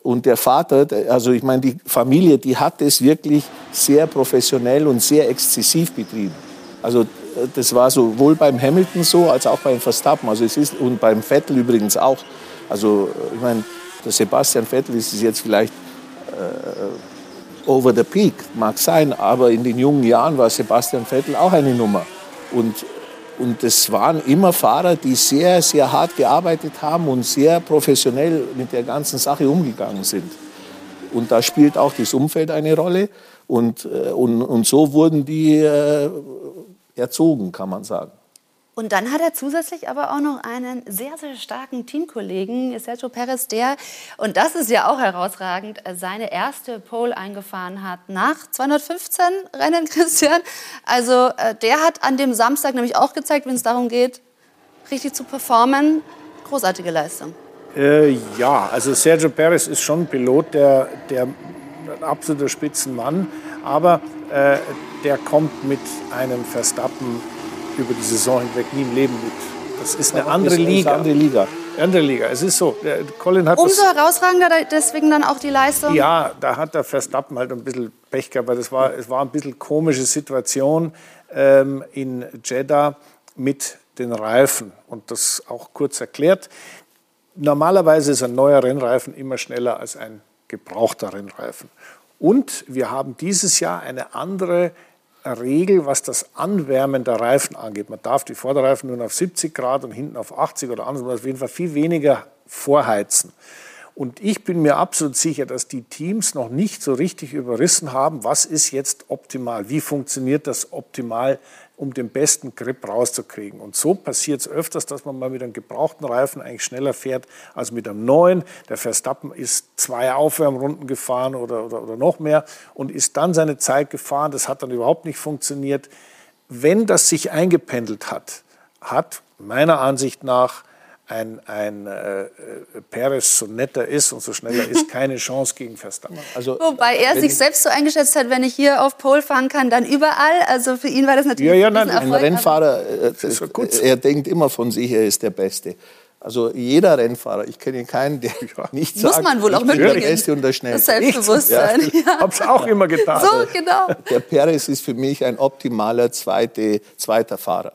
und der Vater, also ich meine, die Familie, die hat es wirklich sehr professionell und sehr exzessiv betrieben. Also äh, das war sowohl beim Hamilton so als auch beim Verstappen. Also es ist und beim Vettel übrigens auch. Also ich meine, der Sebastian Vettel ist jetzt vielleicht äh, over the peak, mag sein, aber in den jungen Jahren war Sebastian Vettel auch eine Nummer. Und und es waren immer Fahrer, die sehr, sehr hart gearbeitet haben und sehr professionell mit der ganzen Sache umgegangen sind. Und da spielt auch das Umfeld eine Rolle. Und, äh, und, und so wurden die äh, erzogen, kann man sagen. Und dann hat er zusätzlich aber auch noch einen sehr, sehr starken Teamkollegen, Sergio Perez, der, und das ist ja auch herausragend, seine erste Pole eingefahren hat nach 215 Rennen, [LAUGHS] Christian. Also äh, der hat an dem Samstag nämlich auch gezeigt, wenn es darum geht, richtig zu performen. Großartige Leistung. Äh, ja, also Sergio Perez ist schon ein Pilot, der, der ein absoluter Spitzenmann. Aber äh, der kommt mit einem Verstappen über die Saison hinweg nie im Leben mit. Das ist eine andere Liga. Eine andere Liga. Andere Liga. Es ist so. Colin hat Umso herausragender deswegen dann auch die Leistung. Ja, da hat der Verstappen halt ein bisschen Pech gehabt, weil das war, es war ein bisschen komische Situation ähm, in Jeddah mit den Reifen. Und das auch kurz erklärt. Normalerweise ist ein neuer Rennreifen immer schneller als ein gebrauchter Rennreifen. Und wir haben dieses Jahr eine andere Regel, was das Anwärmen der Reifen angeht. Man darf die Vorderreifen nur auf 70 Grad und hinten auf 80 oder anders, auf jeden Fall viel weniger vorheizen. Und ich bin mir absolut sicher, dass die Teams noch nicht so richtig überrissen haben, was ist jetzt optimal, wie funktioniert das optimal, um den besten Grip rauszukriegen. Und so passiert es öfters, dass man mal mit einem gebrauchten Reifen eigentlich schneller fährt als mit einem neuen. Der Verstappen ist zwei Aufwärmrunden gefahren oder, oder, oder noch mehr und ist dann seine Zeit gefahren. Das hat dann überhaupt nicht funktioniert. Wenn das sich eingependelt hat, hat meiner Ansicht nach ein, ein äh, Perez so netter ist und so schneller ist, [LAUGHS] keine Chance gegen Verstappen. Also, Wobei er sich selbst so eingeschätzt hat, wenn ich hier auf Pole fahren kann, dann überall. Also für ihn war das natürlich ja, ja, nein, ein, ein Rennfahrer, äh, er denkt immer von sich, er ist der Beste. Also jeder Rennfahrer, ich kenne keinen, der [LAUGHS] nicht sagt, Muss man wohl auch mitbringen. der Beste und der Schnellste. Das Selbstbewusstsein. Ja. [LAUGHS] Ich habe es auch immer getan. So, genau. Der Perez ist für mich ein optimaler zweite, zweiter Fahrer.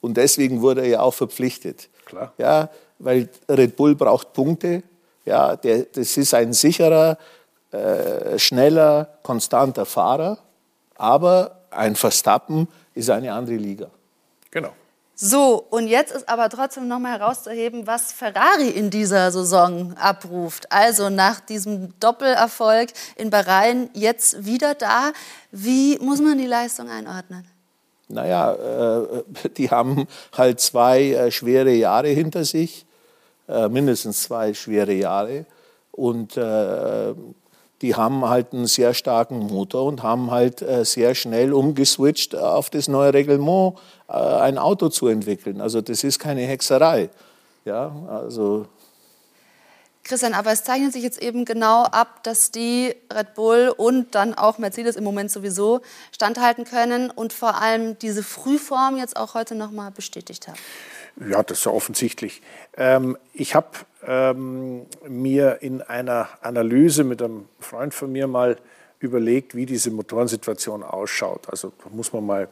Und deswegen wurde er ja auch verpflichtet. Klar. Ja, weil Red Bull braucht Punkte. Ja, der, das ist ein sicherer, äh, schneller, konstanter Fahrer. Aber ein Verstappen ist eine andere Liga. Genau. So, und jetzt ist aber trotzdem noch mal herauszuheben, was Ferrari in dieser Saison abruft. Also nach diesem Doppelerfolg in Bahrain jetzt wieder da. Wie muss man die Leistung einordnen? Naja, äh, die haben halt zwei äh, schwere Jahre hinter sich, äh, mindestens zwei schwere Jahre. Und die haben halt einen sehr starken Motor und haben halt sehr schnell umgeswitcht auf das neue Reglement, ein Auto zu entwickeln. Also das ist keine Hexerei. Ja, also Christian, aber es zeichnet sich jetzt eben genau ab, dass die Red Bull und dann auch Mercedes im Moment sowieso standhalten können und vor allem diese Frühform jetzt auch heute nochmal bestätigt haben. Ja, das ist ja offensichtlich. Ähm, ich habe ähm, mir in einer Analyse mit einem Freund von mir mal überlegt, wie diese Motorensituation ausschaut. Also da muss man mal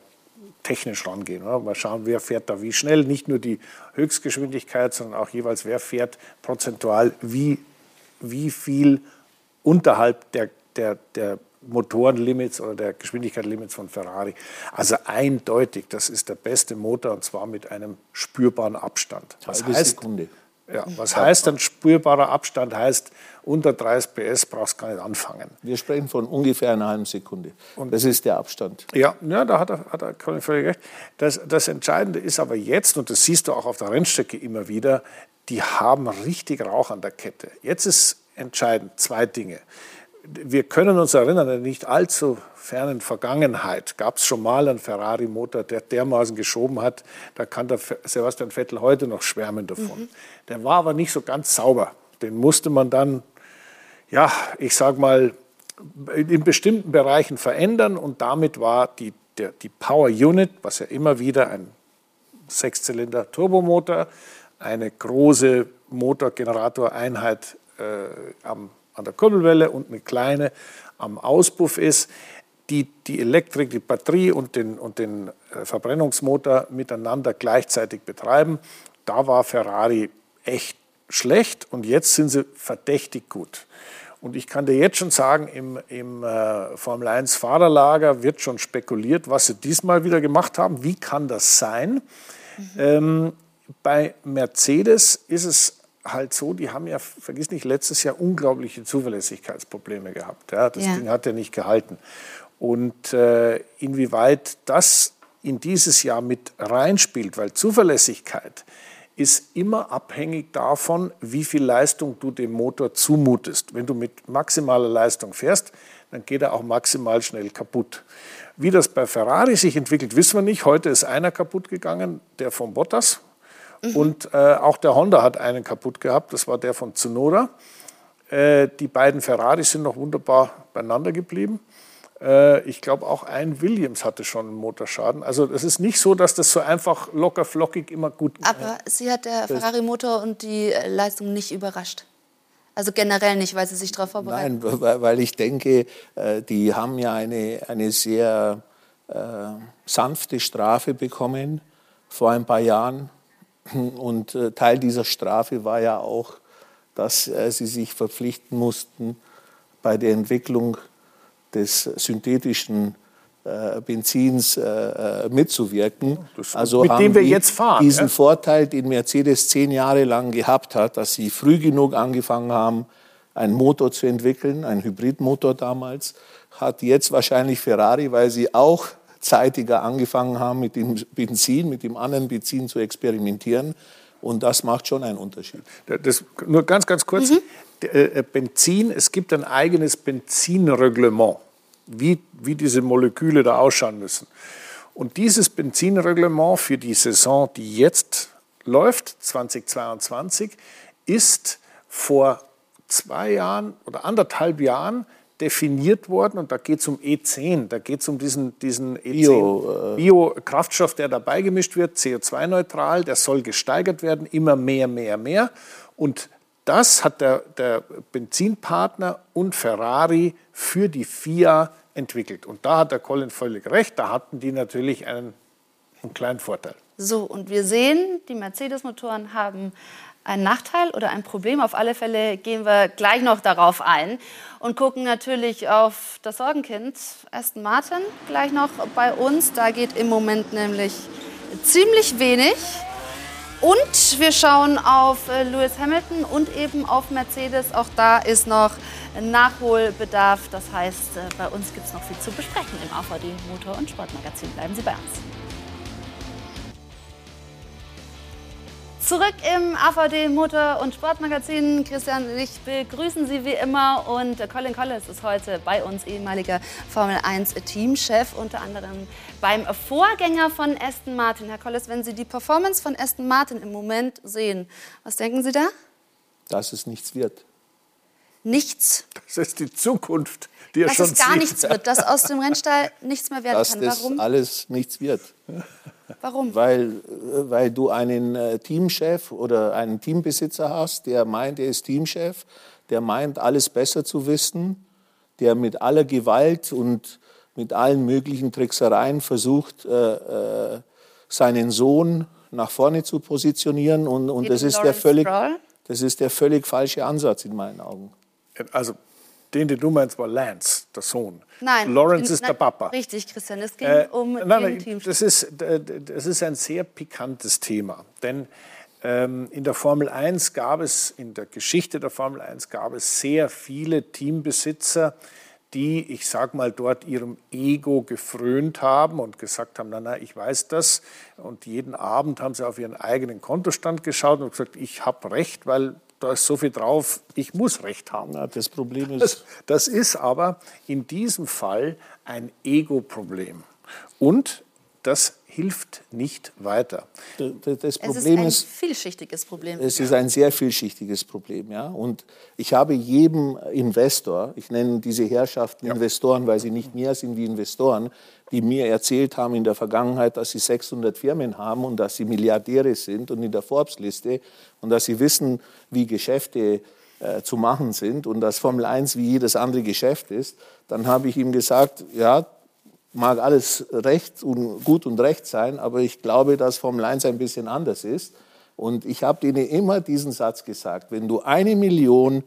technisch rangehen. Oder? Mal schauen, wer fährt da wie schnell. Nicht nur die Höchstgeschwindigkeit, sondern auch jeweils, wer fährt prozentual wie, wie viel unterhalb der, der, der Motorenlimits oder der Geschwindigkeitslimits von Ferrari. Also eindeutig, das ist der beste Motor und zwar mit einem spürbaren Abstand. Was heißt, Sekunde. Ja, was heißt dann spürbarer Abstand? Heißt, unter 30 PS brauchst du gar nicht anfangen. Wir sprechen von ungefähr einer halben Sekunde. Und das ist der Abstand. Ja, ja da hat er, hat er Colin völlig recht. Das, das Entscheidende ist aber jetzt, und das siehst du auch auf der Rennstrecke immer wieder, die haben richtig Rauch an der Kette. Jetzt ist entscheidend zwei Dinge wir können uns erinnern, in der nicht allzu fernen Vergangenheit gab es schon mal einen Ferrari-Motor, der dermaßen geschoben hat, da kann der Sebastian Vettel heute noch schwärmen davon. Mhm. Der war aber nicht so ganz sauber. Den musste man dann, ja, ich sag mal, in bestimmten Bereichen verändern und damit war die, der, die Power Unit, was ja immer wieder ein Sechszylinder Turbomotor, eine große Motorgeneratoreinheit äh, am an der Kurbelwelle und eine kleine am Auspuff ist, die die Elektrik, die Batterie und den, und den äh, Verbrennungsmotor miteinander gleichzeitig betreiben. Da war Ferrari echt schlecht und jetzt sind sie verdächtig gut. Und ich kann dir jetzt schon sagen, im, im äh, Formel 1 Fahrerlager wird schon spekuliert, was sie diesmal wieder gemacht haben. Wie kann das sein? Mhm. Ähm, bei Mercedes ist es halt so, die haben ja, vergiss nicht, letztes Jahr unglaubliche Zuverlässigkeitsprobleme gehabt. Ja, das ja. Ding hat ja nicht gehalten. Und äh, inwieweit das in dieses Jahr mit reinspielt, weil Zuverlässigkeit ist immer abhängig davon, wie viel Leistung du dem Motor zumutest. Wenn du mit maximaler Leistung fährst, dann geht er auch maximal schnell kaputt. Wie das bei Ferrari sich entwickelt, wissen wir nicht. Heute ist einer kaputt gegangen, der von Bottas, Mhm. Und äh, auch der Honda hat einen kaputt gehabt, das war der von Tsunoda. Äh, die beiden Ferraris sind noch wunderbar beieinander geblieben. Äh, ich glaube, auch ein Williams hatte schon einen Motorschaden. Also es ist nicht so, dass das so einfach locker flockig immer gut geht. Aber sie hat der Ferrari-Motor und die Leistung nicht überrascht. Also generell nicht, weil sie sich darauf vorbereiten. Nein, weil ich denke, äh, die haben ja eine, eine sehr äh, sanfte Strafe bekommen vor ein paar Jahren und äh, Teil dieser Strafe war ja auch, dass äh, sie sich verpflichten mussten, bei der Entwicklung des synthetischen äh, Benzins mitzuwirken. also mit dem wir jetzt fahren. Diesen ja? Vorteil, den Mercedes zehn Jahre lang gehabt hat, dass sie früh genug angefangen haben, einen Motor zu entwickeln, einen Hybridmotor damals, hat jetzt wahrscheinlich Ferrari, weil sie auch zeitiger angefangen haben, mit dem Benzin, mit dem anderen Benzin zu experimentieren. Und das macht schon einen Unterschied. Das, nur ganz, ganz kurz. Mhm. Äh, Benzin, es gibt ein eigenes Benzinreglement, wie, wie diese Moleküle da ausschauen müssen. Und dieses Benzinreglement für die Saison, die jetzt läuft, 2022, ist vor zwei Jahren oder anderthalb Jahren definiert worden und da geht es um E10, da geht es um diesen, diesen E10 Bio-Kraftstoff, Bio der dabei gemischt wird, CO2-neutral, der soll gesteigert werden, immer mehr, mehr, mehr. Und das hat der, der Benzinpartner und Ferrari für die FIA entwickelt. Und da hat der Colin völlig recht, da hatten die natürlich einen, einen kleinen Vorteil. So, und wir sehen, die Mercedes-Motoren haben ein Nachteil oder ein Problem. Auf alle Fälle gehen wir gleich noch darauf ein und gucken natürlich auf das Sorgenkind Aston Martin gleich noch bei uns. Da geht im Moment nämlich ziemlich wenig. Und wir schauen auf äh, Lewis Hamilton und eben auf Mercedes. Auch da ist noch Nachholbedarf. Das heißt, äh, bei uns gibt es noch viel zu besprechen im AVD Motor- und Sportmagazin. Bleiben Sie bei uns. Zurück im AVD Motor- und Sportmagazin. Christian und ich begrüßen Sie wie immer. Und Colin Collins ist heute bei uns, ehemaliger Formel 1 Teamchef, unter anderem beim Vorgänger von Aston Martin. Herr Collins, wenn Sie die Performance von Aston Martin im Moment sehen, was denken Sie da? Dass es nichts wird. Nichts? Das ist die Zukunft, die er dass schon es gar sieht. nichts wird, dass aus dem Rennstall nichts mehr werden dass kann. Warum? Dass alles nichts wird. Warum? Weil, äh, weil du einen äh, Teamchef oder einen Teambesitzer hast, der meint, er ist Teamchef, der meint, alles besser zu wissen, der mit aller Gewalt und mit allen möglichen Tricksereien versucht, äh, seinen Sohn nach vorne zu positionieren. Und, und das, ist der völlig, das ist der völlig falsche Ansatz in meinen Augen. Also den, den du meinst, war Lance, der Sohn. Nein. Lawrence ist der Papa. Richtig, Christian. Es ging äh, um nein, nein, Team. Das ist, das ist ein sehr pikantes Thema. Denn ähm, in der Formel 1 gab es, in der Geschichte der Formel 1 gab es sehr viele Teambesitzer, die, ich sag mal, dort ihrem Ego gefrönt haben und gesagt haben, na, na, ich weiß das. Und jeden Abend haben sie auf ihren eigenen Kontostand geschaut und gesagt, ich habe recht, weil da ist so viel drauf, ich muss Recht haben. Na, das Problem ist. Das, das ist aber in diesem Fall ein Ego-Problem. Und das hilft nicht weiter. Das, das Problem es ist ein ist, vielschichtiges Problem. Es ist ein sehr vielschichtiges Problem, ja. Und ich habe jedem Investor, ich nenne diese Herrschaften ja. Investoren, weil sie nicht mehr sind wie Investoren, die mir erzählt haben in der Vergangenheit, dass sie 600 Firmen haben und dass sie Milliardäre sind und in der Forbes-Liste und dass sie wissen, wie Geschäfte äh, zu machen sind und dass Formel 1 wie jedes andere Geschäft ist, dann habe ich ihm gesagt, ja, mag alles recht und gut und recht sein, aber ich glaube, dass Formel 1 ein bisschen anders ist. Und ich habe denen immer diesen Satz gesagt, wenn du eine Million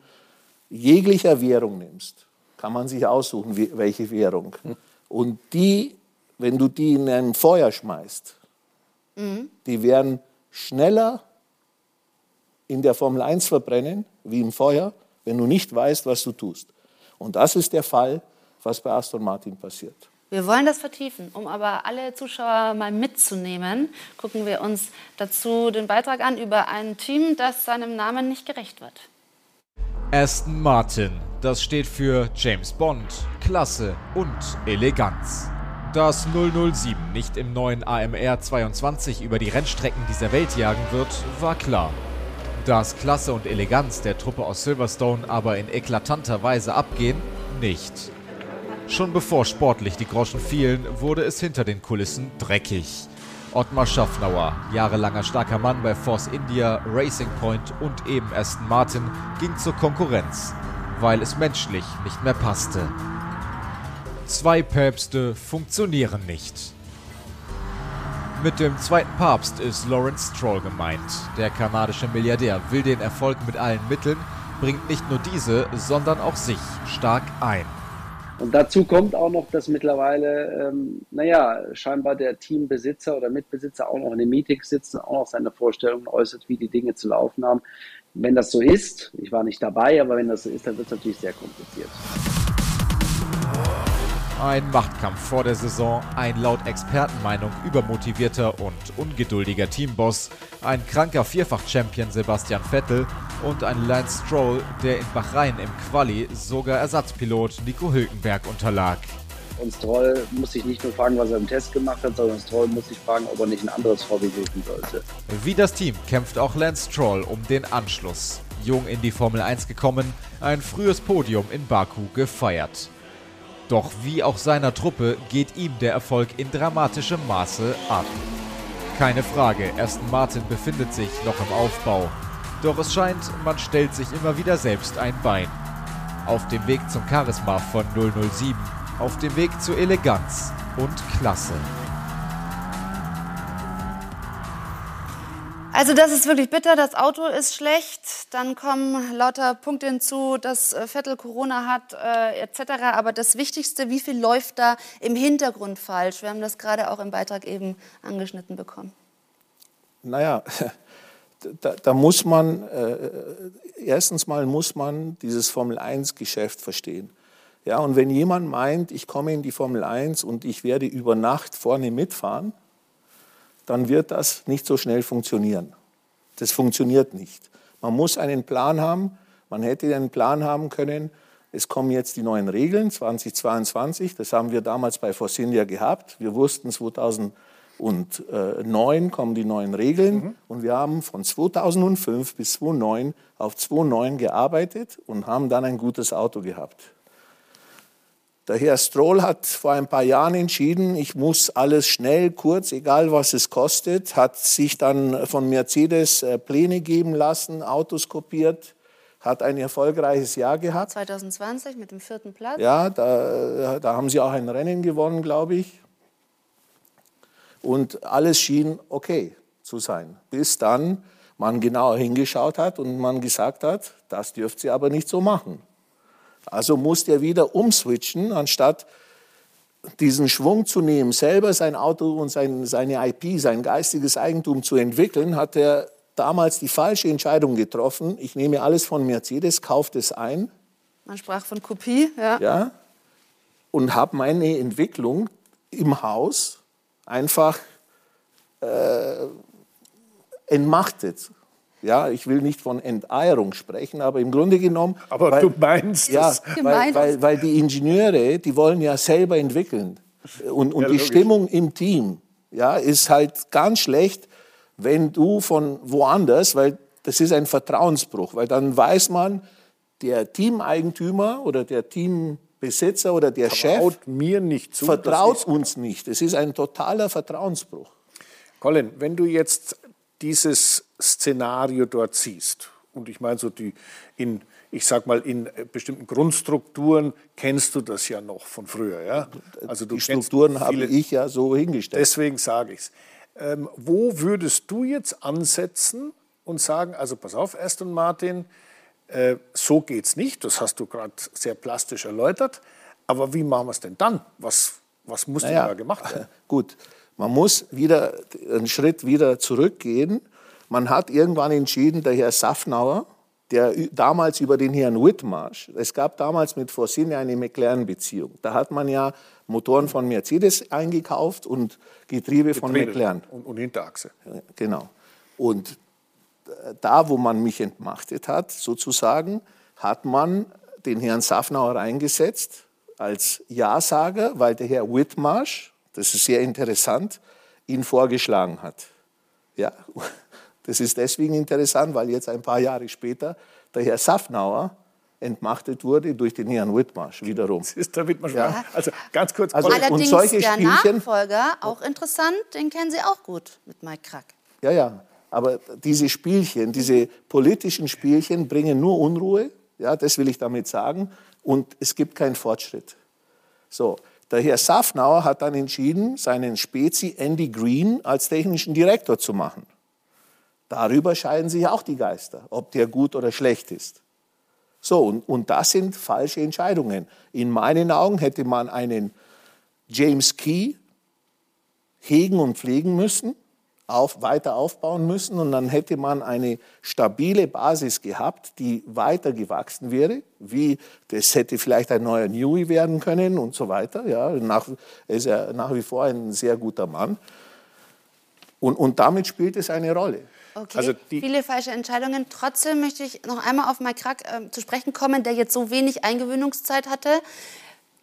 jeglicher Währung nimmst, kann man sich aussuchen, welche Währung. Und die, wenn du die in ein Feuer schmeißt, mhm. die werden schneller in der Formel 1 verbrennen wie im Feuer, wenn du nicht weißt, was du tust. Und das ist der Fall, was bei Aston Martin passiert. Wir wollen das vertiefen, um aber alle Zuschauer mal mitzunehmen. Gucken wir uns dazu den Beitrag an über ein Team, das seinem Namen nicht gerecht wird. Aston Martin, das steht für James Bond, Klasse und Eleganz. Dass 007 nicht im neuen AMR 22 über die Rennstrecken dieser Welt jagen wird, war klar. Dass Klasse und Eleganz der Truppe aus Silverstone aber in eklatanter Weise abgehen, nicht. Schon bevor sportlich die Groschen fielen, wurde es hinter den Kulissen dreckig. Ottmar Schaffnauer, jahrelanger starker Mann bei Force India, Racing Point und eben Aston Martin, ging zur Konkurrenz, weil es menschlich nicht mehr passte. Zwei Päpste funktionieren nicht. Mit dem zweiten Papst ist Lawrence Stroll gemeint. Der kanadische Milliardär will den Erfolg mit allen Mitteln, bringt nicht nur diese, sondern auch sich stark ein. Und dazu kommt auch noch, dass mittlerweile, ähm, naja, scheinbar der Teambesitzer oder Mitbesitzer auch noch in den Meetings sitzt und auch noch seine Vorstellungen äußert, wie die Dinge zu laufen haben. wenn das so ist, ich war nicht dabei, aber wenn das so ist, dann wird es natürlich sehr kompliziert. Ein Machtkampf vor der Saison, ein laut Expertenmeinung übermotivierter und ungeduldiger Teamboss, ein kranker Vierfach-Champion Sebastian Vettel und ein Lance Stroll, der in Bahrain im Quali sogar Ersatzpilot Nico Hülkenberg unterlag. Und Stroll muss sich nicht nur fragen, was er im Test gemacht hat, sondern Stroll muss sich fragen, ob er nicht ein anderes Hobby suchen sollte. Wie das Team kämpft auch Lance Stroll um den Anschluss. Jung in die Formel 1 gekommen, ein frühes Podium in Baku gefeiert. Doch wie auch seiner Truppe geht ihm der Erfolg in dramatischem Maße ab. Keine Frage, Aston Martin befindet sich noch im Aufbau. Doch es scheint, man stellt sich immer wieder selbst ein Bein. Auf dem Weg zum Charisma von 007 auf dem Weg zu Eleganz und Klasse. Also das ist wirklich bitter, das Auto ist schlecht, dann kommen lauter Punkte hinzu, dass äh, Vettel Corona hat äh, etc. Aber das Wichtigste, wie viel läuft da im Hintergrund falsch? Wir haben das gerade auch im Beitrag eben angeschnitten bekommen. Naja, [LAUGHS] da, da muss man, äh, erstens mal muss man dieses Formel-1-Geschäft verstehen. Ja, und wenn jemand meint, ich komme in die Formel 1 und ich werde über Nacht vorne mitfahren, dann wird das nicht so schnell funktionieren. Das funktioniert nicht. Man muss einen Plan haben. Man hätte einen Plan haben können. Es kommen jetzt die neuen Regeln 2022. Das haben wir damals bei Force India gehabt. Wir wussten 2009 kommen die neuen Regeln mhm. und wir haben von 2005 bis 2009 auf 2009 gearbeitet und haben dann ein gutes Auto gehabt. Der Herr Stroll hat vor ein paar Jahren entschieden, ich muss alles schnell, kurz, egal was es kostet, hat sich dann von Mercedes äh, Pläne geben lassen, Autos kopiert, hat ein erfolgreiches Jahr gehabt. 2020 mit dem vierten Platz. Ja, da, da haben sie auch ein Rennen gewonnen, glaube ich. Und alles schien okay zu sein, bis dann man genauer hingeschaut hat und man gesagt hat, das dürft ihr aber nicht so machen. Also musste er wieder umswitchen, anstatt diesen Schwung zu nehmen, selber sein Auto und sein, seine IP, sein geistiges Eigentum zu entwickeln, hat er damals die falsche Entscheidung getroffen. Ich nehme alles von Mercedes, kaufe es ein. Man sprach von Kopie, ja. ja und habe meine Entwicklung im Haus einfach äh, entmachtet. Ja, ich will nicht von Enteierung sprechen, aber im Grunde genommen. Aber weil, du meinst ja, es. Weil, weil, weil, die Ingenieure, die wollen ja selber entwickeln. Und, und ja, die Stimmung im Team ja, ist halt ganz schlecht, wenn du von woanders, weil das ist ein Vertrauensbruch, weil dann weiß man, der Teameigentümer oder der Teambesitzer oder der vertraut Chef mir nicht zu, vertraut uns nicht. Es ist ein totaler Vertrauensbruch. Colin, wenn du jetzt dieses Szenario dort siehst. Und ich meine, so die in, ich sag mal, in bestimmten Grundstrukturen kennst du das ja noch von früher. Ja? Also du die Strukturen habe ich ja so hingestellt. Deswegen sage ich es. Ähm, wo würdest du jetzt ansetzen und sagen, also pass auf, Aston Martin, äh, so es nicht, das hast du gerade sehr plastisch erläutert, aber wie machen wir es denn dann? Was, was muss naja, denn da gemacht werden? [LAUGHS] Gut, man muss wieder einen Schritt wieder zurückgehen. Man hat irgendwann entschieden, der Herr Safnauer, der damals über den Herrn Whitmarsh, es gab damals mit Forcine eine McLaren-Beziehung. Da hat man ja Motoren von Mercedes eingekauft und Getriebe, Getriebe von McLaren. Und, und Hinterachse. Genau. Und da, wo man mich entmachtet hat, sozusagen, hat man den Herrn Safnauer eingesetzt als Ja-Sager, weil der Herr Whitmarsh, das ist sehr interessant, ihn vorgeschlagen hat. Ja, das ist deswegen interessant, weil jetzt ein paar Jahre später der Herr Safnauer entmachtet wurde durch den Herrn Whitmarsh wiederum. Das ist der Whitmarsh. Ja. Also ganz kurz. Also, Allerdings und solche der Spielchen, Nachfolger, auch interessant, den kennen Sie auch gut mit Mike Krack. Ja, ja. Aber diese Spielchen, diese politischen Spielchen bringen nur Unruhe. Ja, das will ich damit sagen. Und es gibt keinen Fortschritt. So, der Herr Safnauer hat dann entschieden, seinen Spezi Andy Green als technischen Direktor zu machen. Darüber scheiden sich auch die Geister, ob der gut oder schlecht ist. So, und, und das sind falsche Entscheidungen. In meinen Augen hätte man einen James Key hegen und pflegen müssen auf, weiter aufbauen müssen und dann hätte man eine stabile Basis gehabt, die weiter gewachsen wäre, wie das hätte vielleicht ein neuer Newey werden können und so weiter. Ja, nach, er ist ja nach wie vor ein sehr guter Mann. Und, und damit spielt es eine Rolle. Okay, also viele falsche Entscheidungen. Trotzdem möchte ich noch einmal auf Mike Krack äh, zu sprechen kommen, der jetzt so wenig Eingewöhnungszeit hatte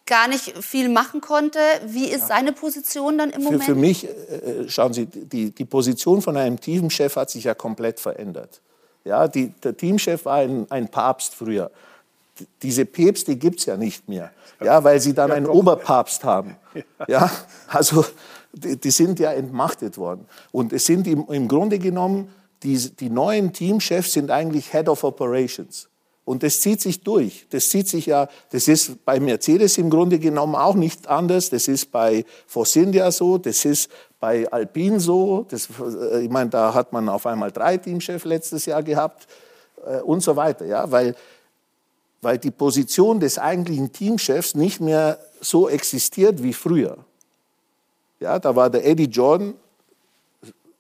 gar nicht viel machen konnte. Wie ist seine Position dann im für, Moment? Für mich, äh, schauen Sie, die, die Position von einem Teamchef hat sich ja komplett verändert. Ja, die, der Teamchef war ein, ein Papst früher. Diese Päpste gibt es ja nicht mehr, ja, weil sie dann einen Oberpapst haben. Ja, also die, die, sind ja entmachtet worden. Und es sind im, im Grunde genommen, die, die neuen Teamchefs sind eigentlich Head of Operations. Und das zieht sich durch. Das zieht sich ja, das ist bei Mercedes im Grunde genommen auch nicht anders. Das ist bei Force India so, das ist bei Alpine so. Das, äh, ich meine, da hat man auf einmal drei Teamchefs letztes Jahr gehabt äh, und so weiter. Ja, weil, weil die Position des eigentlichen Teamchefs nicht mehr so existiert wie früher. Ja, da war der Eddie Jordan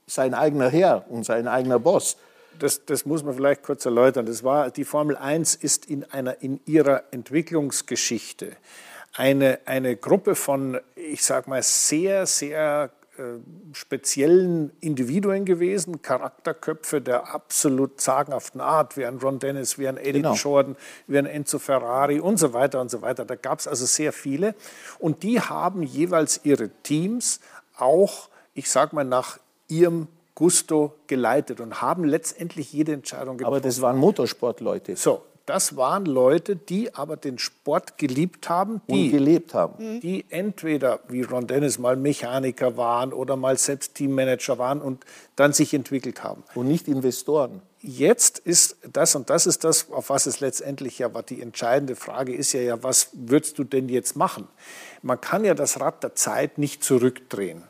sein eigener Herr und sein eigener Boss das, das, muss man vielleicht kurz erläutern. Das war, die Formel 1 ist in, einer, in ihrer Entwicklungsgeschichte eine, eine Gruppe von, ich sage mal, sehr, sehr äh, speziellen Individuen gewesen, Charakterköpfe der absolut sagenhaften Art, wie ein Ron Dennis, wie ein Eddie genau. Jordan, wie ein Enzo Ferrari und so weiter und so weiter. Da gab es also sehr viele. Und die haben jeweils ihre Teams auch, ich sage mal, nach ihrem Gusto geleitet und haben letztendlich jede Entscheidung getroffen. Aber das waren Motorsportleute. So, das waren Leute, die aber den Sport geliebt haben, die und gelebt haben. Mhm. Die entweder, wie Ron Dennis, mal Mechaniker waren oder mal selbst Teammanager waren und dann sich entwickelt haben. Und nicht Investoren. Jetzt ist das, und das ist das, auf was es letztendlich ja, was die entscheidende Frage ist ja, ja, was würdest du denn jetzt machen? Man kann ja das Rad der Zeit nicht zurückdrehen.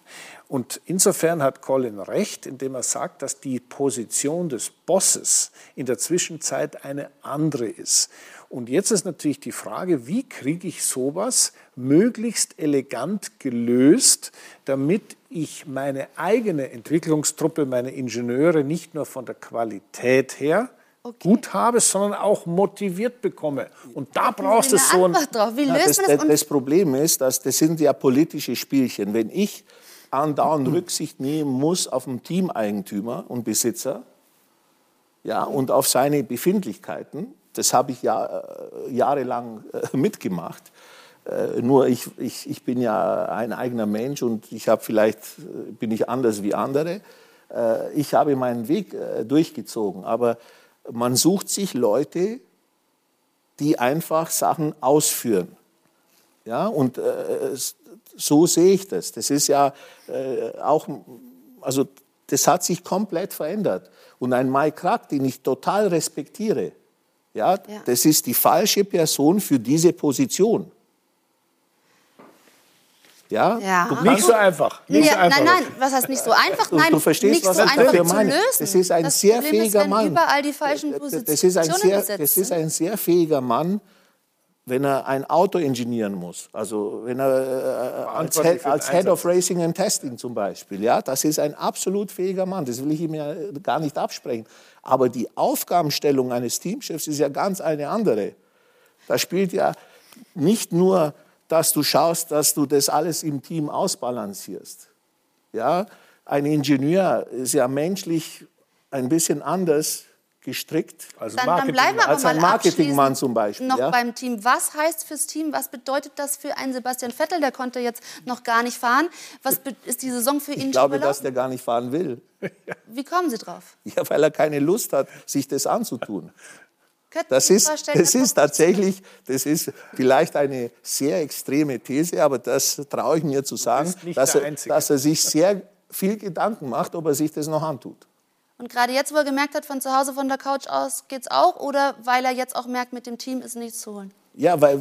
Und insofern hat Colin recht, indem er sagt, dass die Position des Bosses in der Zwischenzeit eine andere ist. Und jetzt ist natürlich die Frage, wie kriege ich sowas möglichst elegant gelöst, damit ich meine eigene Entwicklungstruppe, meine Ingenieure nicht nur von der Qualität her okay. gut habe, sondern auch motiviert bekomme. Und da brauchst du so ein... Drauf. Wie löst ja, das, das, das Problem ist, dass das sind ja politische Spielchen. Wenn ich andauernd Rücksicht nehmen muss auf den Teameigentümer und Besitzer ja, und auf seine Befindlichkeiten. Das habe ich ja äh, jahrelang äh, mitgemacht. Äh, nur ich, ich, ich bin ja ein eigener Mensch und ich habe vielleicht äh, bin ich anders wie andere. Äh, ich habe meinen Weg äh, durchgezogen, aber man sucht sich Leute, die einfach Sachen ausführen. Ja, und so sehe ich das. Das ist ja äh, auch, also das hat sich komplett verändert. Und ein Mike Krack, den ich total respektiere, ja, ja, das ist die falsche Person für diese Position. Ja, ja. nicht so einfach. Nicht ja, so einfach. Nein, nein, was heißt nicht so einfach? Nein, du, du verstehst, nicht was so einfach zu lösen. Das ist ein das sehr Problem fähiger ist, Mann. überall die falschen Positionen das ist, ein sehr, das ist ein sehr fähiger Mann, wenn er ein Auto ingenieren muss, also wenn er äh, als, Head, als Head of Racing and Testing zum Beispiel, ja, das ist ein absolut fähiger Mann, das will ich ihm ja gar nicht absprechen. Aber die Aufgabenstellung eines Teamchefs ist ja ganz eine andere. Da spielt ja nicht nur, dass du schaust, dass du das alles im Team ausbalancierst. Ja, ein Ingenieur ist ja menschlich ein bisschen anders gestrickt. Also dann, dann bleiben wir als ein Marketingmann zum Beispiel. Noch ja? beim Team. Was heißt fürs Team? Was bedeutet das für einen Sebastian Vettel? Der konnte jetzt noch gar nicht fahren. Was ist die Saison für ihn? Ich glaube, dass der gar nicht fahren will. Wie kommen Sie drauf? Ja, weil er keine Lust hat, sich das anzutun. Das ist, das ist tatsächlich, das ist vielleicht eine sehr extreme These, aber das traue ich mir zu sagen, dass er, dass er sich sehr viel Gedanken macht, ob er sich das noch antut. Und gerade jetzt, wo er gemerkt hat, von zu Hause, von der Couch aus geht's auch, oder weil er jetzt auch merkt, mit dem Team ist nichts zu holen? Ja, weil.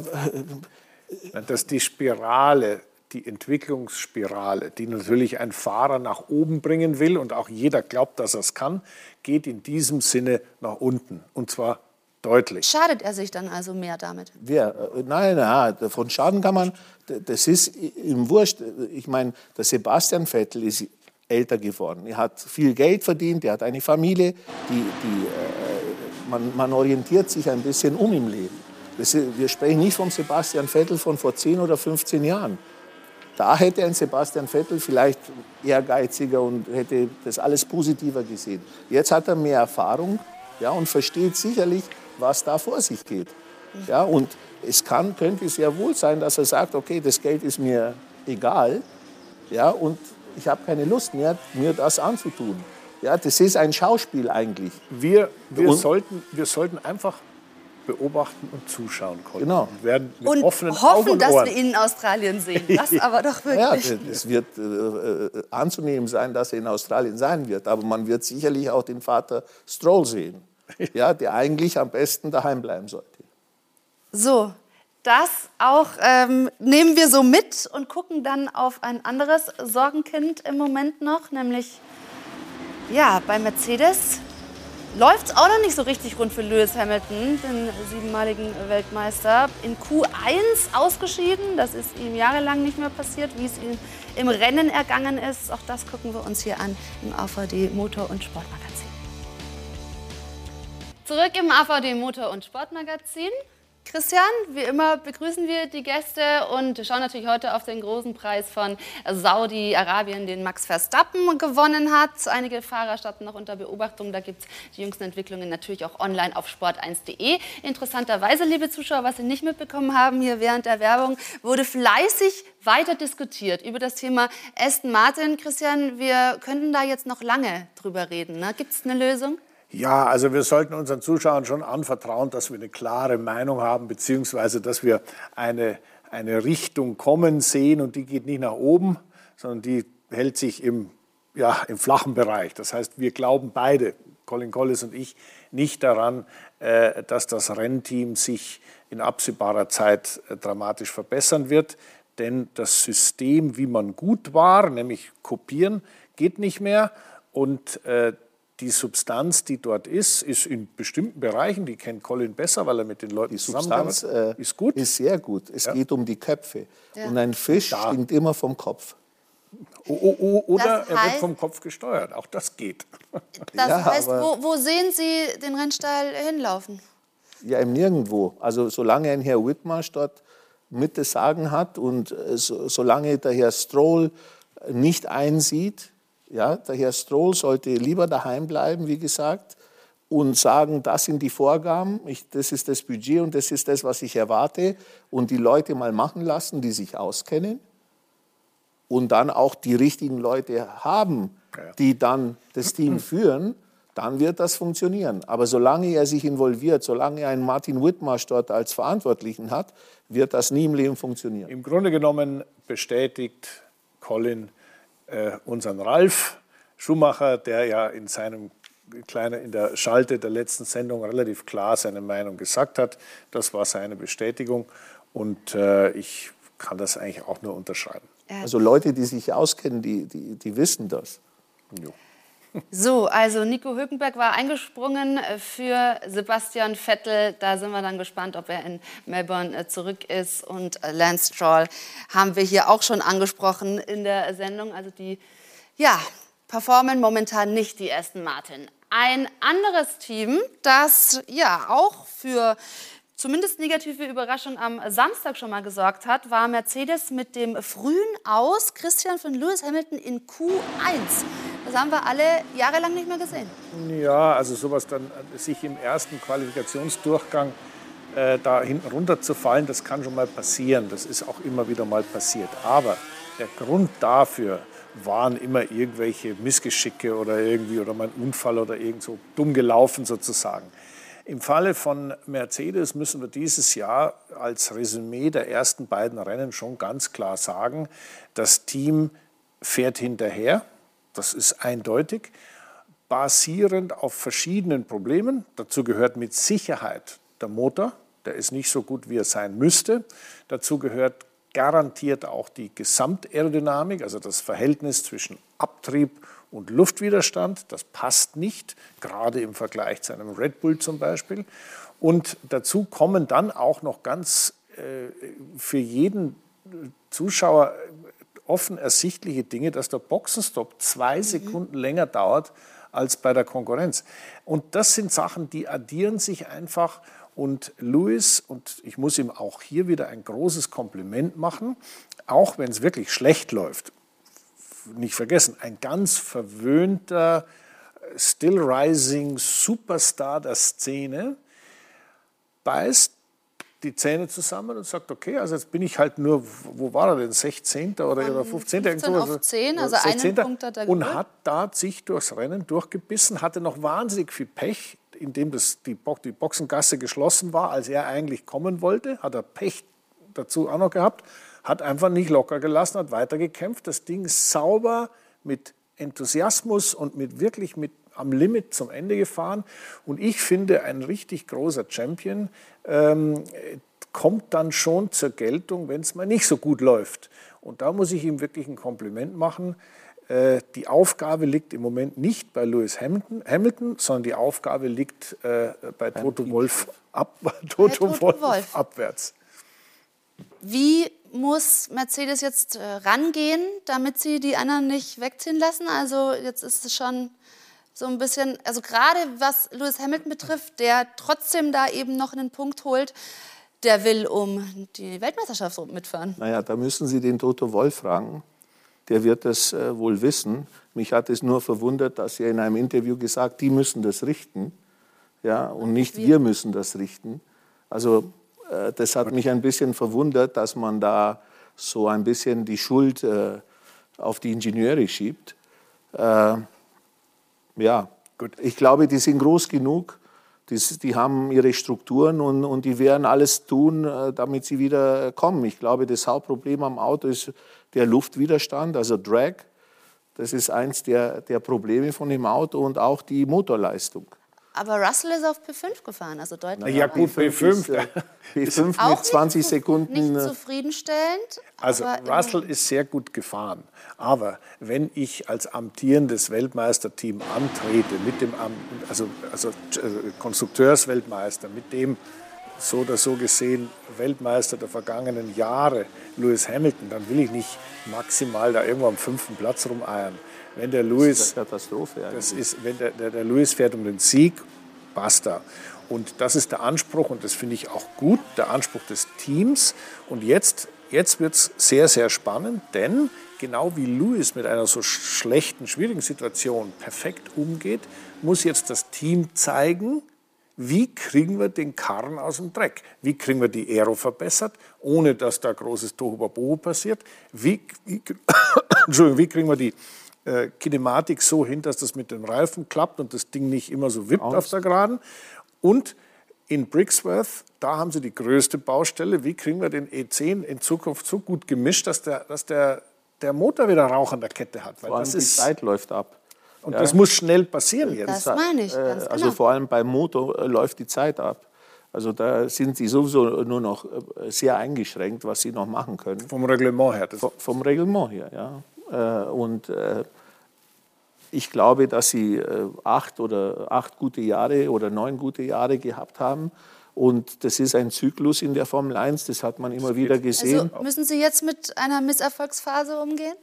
Dass die Spirale, die Entwicklungsspirale, die natürlich ein Fahrer nach oben bringen will und auch jeder glaubt, dass er es kann, geht in diesem Sinne nach unten. Und zwar deutlich. Schadet er sich dann also mehr damit? Wer? Nein, nein, von Schaden kann man, das ist im Wurscht. Ich meine, der Sebastian Vettel ist älter geworden. Er hat viel Geld verdient, er hat eine Familie, die, die, äh, man, man, orientiert sich ein bisschen um im Leben. Das, wir sprechen nicht vom Sebastian Vettel von vor 10 oder 15 Jahren. Da hätte ein Sebastian Vettel vielleicht ehrgeiziger und hätte das alles positiver gesehen. Jetzt hat er mehr Erfahrung ja, und versteht sicherlich, was da vor sich geht. Ja, und es kann, könnte sehr wohl sein, dass er sagt, okay, das Geld ist mir egal ja, und ich habe keine Lust mehr, mir das anzutun. Ja, das ist ein Schauspiel eigentlich. Wir, wir, sollten, wir sollten einfach beobachten und zuschauen konnten. Genau. Und, werden mit und offenen hoffen, Augen dass Ohren. wir ihn in Australien sehen. Das [LAUGHS] aber doch wirklich. Ja, es wird äh, äh, anzunehmen sein, dass er in Australien sein wird. Aber man wird sicherlich auch den Vater Stroll sehen, [LAUGHS] ja, der eigentlich am besten daheim bleiben sollte. So, das auch ähm, nehmen wir so mit und gucken dann auf ein anderes Sorgenkind im Moment noch, nämlich ja, bei Mercedes läuft es auch noch nicht so richtig rund für Lewis Hamilton, den siebenmaligen Weltmeister. In Q1 ausgeschieden, das ist ihm jahrelang nicht mehr passiert, wie es ihm im Rennen ergangen ist. Auch das gucken wir uns hier an im AVD Motor- und Sportmagazin. Zurück im AVD Motor- und Sportmagazin. Christian, wie immer begrüßen wir die Gäste und schauen natürlich heute auf den großen Preis von Saudi-Arabien, den Max Verstappen gewonnen hat. Einige Fahrer standen noch unter Beobachtung. Da gibt es die jüngsten Entwicklungen natürlich auch online auf sport1.de. Interessanterweise, liebe Zuschauer, was Sie nicht mitbekommen haben, hier während der Werbung wurde fleißig weiter diskutiert über das Thema Aston Martin. Christian, wir könnten da jetzt noch lange drüber reden. Ne? Gibt es eine Lösung? Ja, also wir sollten unseren Zuschauern schon anvertrauen, dass wir eine klare Meinung haben, beziehungsweise dass wir eine, eine Richtung kommen sehen. Und die geht nicht nach oben, sondern die hält sich im, ja, im flachen Bereich. Das heißt, wir glauben beide, Colin Collis und ich, nicht daran, äh, dass das Rennteam sich in absehbarer Zeit äh, dramatisch verbessern wird, denn das System, wie man gut war, nämlich kopieren, geht nicht mehr. Und äh, die Substanz, die dort ist, ist in bestimmten Bereichen, die kennt Colin besser, weil er mit den Leuten die Substanz äh, ist gut. Ist sehr gut. Es ja. geht um die Köpfe. Ja. Und ein Fisch da. stinkt immer vom Kopf. Oh, oh, oh, oder das er wird vom Kopf gesteuert. Auch das geht. Das ja, heißt, wo, wo, sehen Sie den Rennstall hinlaufen? Ja, im Nirgendwo. Also solange ein Herr Whitmarsh dort mit das Sagen hat und so, solange der Herr Stroll nicht einsieht, ja, der Herr Stroll sollte lieber daheim bleiben, wie gesagt, und sagen, das sind die Vorgaben, ich, das ist das Budget und das ist das, was ich erwarte, und die Leute mal machen lassen, die sich auskennen und dann auch die richtigen Leute haben, die dann das Team führen, dann wird das funktionieren. Aber solange er sich involviert, solange er einen Martin Whitmarsh dort als Verantwortlichen hat, wird das nie im Leben funktionieren. Im Grunde genommen bestätigt Colin, unseren Ralf Schumacher, der ja in seinem kleinen, in der Schalte der letzten Sendung relativ klar seine Meinung gesagt hat. Das war seine Bestätigung und äh, ich kann das eigentlich auch nur unterschreiben. Also Leute, die sich auskennen, die, die, die wissen das. Jo. So, also Nico Hülkenberg war eingesprungen für Sebastian Vettel. Da sind wir dann gespannt, ob er in Melbourne äh, zurück ist. Und äh, Lance Stroll haben wir hier auch schon angesprochen in der Sendung. Also die, ja, performen momentan nicht die Aston Martin. Ein anderes Team, das ja auch für zumindest negative Überraschung am Samstag schon mal gesorgt hat, war Mercedes mit dem frühen Aus Christian von Lewis Hamilton in Q1. Das haben wir alle jahrelang nicht mehr gesehen. Ja, also sowas dann äh, sich im ersten Qualifikationsdurchgang äh, da hinten runterzufallen, das kann schon mal passieren. Das ist auch immer wieder mal passiert. Aber der Grund dafür waren immer irgendwelche Missgeschicke oder irgendwie oder mein Unfall oder irgend so dumm gelaufen sozusagen. Im Falle von Mercedes müssen wir dieses Jahr als Resümee der ersten beiden Rennen schon ganz klar sagen, das Team fährt hinterher, das ist eindeutig, basierend auf verschiedenen Problemen. Dazu gehört mit Sicherheit der Motor, der ist nicht so gut, wie er sein müsste. Dazu gehört garantiert auch die Gesamtaerodynamik, also das Verhältnis zwischen Abtrieb und Luftwiderstand. Das passt nicht, gerade im Vergleich zu einem Red Bull zum Beispiel. Und dazu kommen dann auch noch ganz äh, für jeden Zuschauer offen ersichtliche Dinge, dass der Boxenstopp zwei mhm. Sekunden länger dauert als bei der Konkurrenz. Und das sind Sachen, die addieren sich einfach. Und Lewis, und ich muss ihm auch hier wieder ein großes Kompliment machen, auch wenn es wirklich schlecht läuft, nicht vergessen, ein ganz verwöhnter, still rising Superstar der Szene, beißt die Zähne zusammen und sagt, okay, also jetzt bin ich halt nur, wo war er denn, 16. oder, oder 15. 15 auf 10, also 16. einen Punkt hat er Und hat da sich durchs Rennen durchgebissen, hatte noch wahnsinnig viel Pech, indem das, die, die Boxengasse geschlossen war, als er eigentlich kommen wollte, hat er Pech dazu auch noch gehabt, hat einfach nicht locker gelassen, hat weitergekämpft, das Ding sauber mit Enthusiasmus und mit wirklich mit am Limit zum Ende gefahren. Und ich finde, ein richtig großer Champion ähm, kommt dann schon zur Geltung, wenn es mal nicht so gut läuft. Und da muss ich ihm wirklich ein Kompliment machen. Äh, die Aufgabe liegt im Moment nicht bei Lewis Hamilton, Hamilton sondern die Aufgabe liegt äh, bei Toto Wolf, ab, [LAUGHS] Toto Toto Wolf, Wolf abwärts. Wie muss Mercedes jetzt äh, rangehen, damit sie die anderen nicht wegziehen lassen? Also jetzt ist es schon so ein bisschen, also gerade was Lewis Hamilton betrifft, der trotzdem da eben noch einen Punkt holt, der will um die Weltmeisterschaft mitfahren. Naja, da müssen Sie den Toto Wolf fragen. Der wird das äh, wohl wissen. Mich hat es nur verwundert, dass er in einem Interview gesagt, die müssen das richten. Ja, und nicht wir, müssen das richten. Also äh, das hat mich ein bisschen verwundert, dass man da so ein bisschen die Schuld äh, auf die Ingenieure schiebt. Ja, gut. Ich glaube, die sind groß genug. Die, die haben ihre Strukturen und, und, die werden alles tun, äh, damit sie wieder kommen. Ich glaube, das Hauptproblem am Auto ist der Luftwiderstand, also Drag. Das ist eins der, der Probleme von dem Auto und auch die Motorleistung. Aber Russell ist auf P5 gefahren, also deutlich. Ja, gut, P5. P5, P5 mit 20 nicht, Sekunden. Nicht äh, zufriedenstellend. Also Russell ist sehr gut gefahren. Aber wenn ich als amtierendes Weltmeisterteam antrete, mit dem also, also äh, Konstrukteursweltmeister, mit dem so oder so gesehen Weltmeister der vergangenen Jahre, Lewis Hamilton, dann will ich nicht maximal da irgendwo am fünften Platz rumeiern. Wenn der Lewis, das ist eine Katastrophe. Das ist, wenn der, der, der Lewis fährt um den Sieg, basta. Und das ist der Anspruch und das finde ich auch gut, der Anspruch des Teams. Und jetzt, jetzt wird es sehr, sehr spannend, denn genau wie Lewis mit einer so schlechten, schwierigen Situation perfekt umgeht, muss jetzt das Team zeigen, wie kriegen wir den Karren aus dem Dreck? Wie kriegen wir die Aero verbessert, ohne dass da großes Tohuwabohu passiert? Wie, wie, [COUGHS] Entschuldigung, wie kriegen wir die äh, Kinematik so hin, dass das mit den Reifen klappt und das Ding nicht immer so wippt Aus. auf der Geraden? Und in Brixworth, da haben sie die größte Baustelle. Wie kriegen wir den E10 in Zukunft so gut gemischt, dass der, dass der, der Motor wieder Rauch an der Kette hat? Weil Vor allem das ist, die Zeit läuft ab. Und ja. das muss schnell passieren jetzt. Das meine ich. Äh, ganz also genau. vor allem beim Motor äh, läuft die Zeit ab. Also da sind sie sowieso nur noch äh, sehr eingeschränkt, was sie noch machen können. Vom Reglement her. Das vom Reglement her, ja. Und ich glaube, dass sie acht oder acht gute Jahre oder neun gute Jahre gehabt haben. Und das ist ein Zyklus in der Formel 1, das hat man immer wieder gesehen. Also müssen Sie jetzt mit einer Misserfolgsphase umgehen?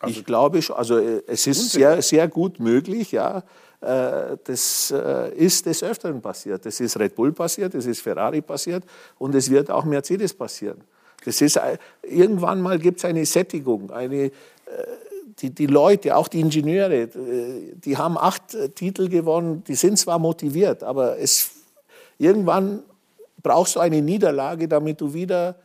Also ich glaube, also äh, es ist sehr, sehr gut möglich, ja. Äh, das äh, ist des Öfteren passiert. Das ist Red Bull passiert, das ist Ferrari passiert und es wird auch Mercedes passieren. Das ist, irgendwann mal gibt es eine Sättigung, eine, die, die Leute, auch die Ingenieure, die haben acht Titel gewonnen, die sind zwar motiviert, aber es, irgendwann brauchst du eine Niederlage, damit du wieder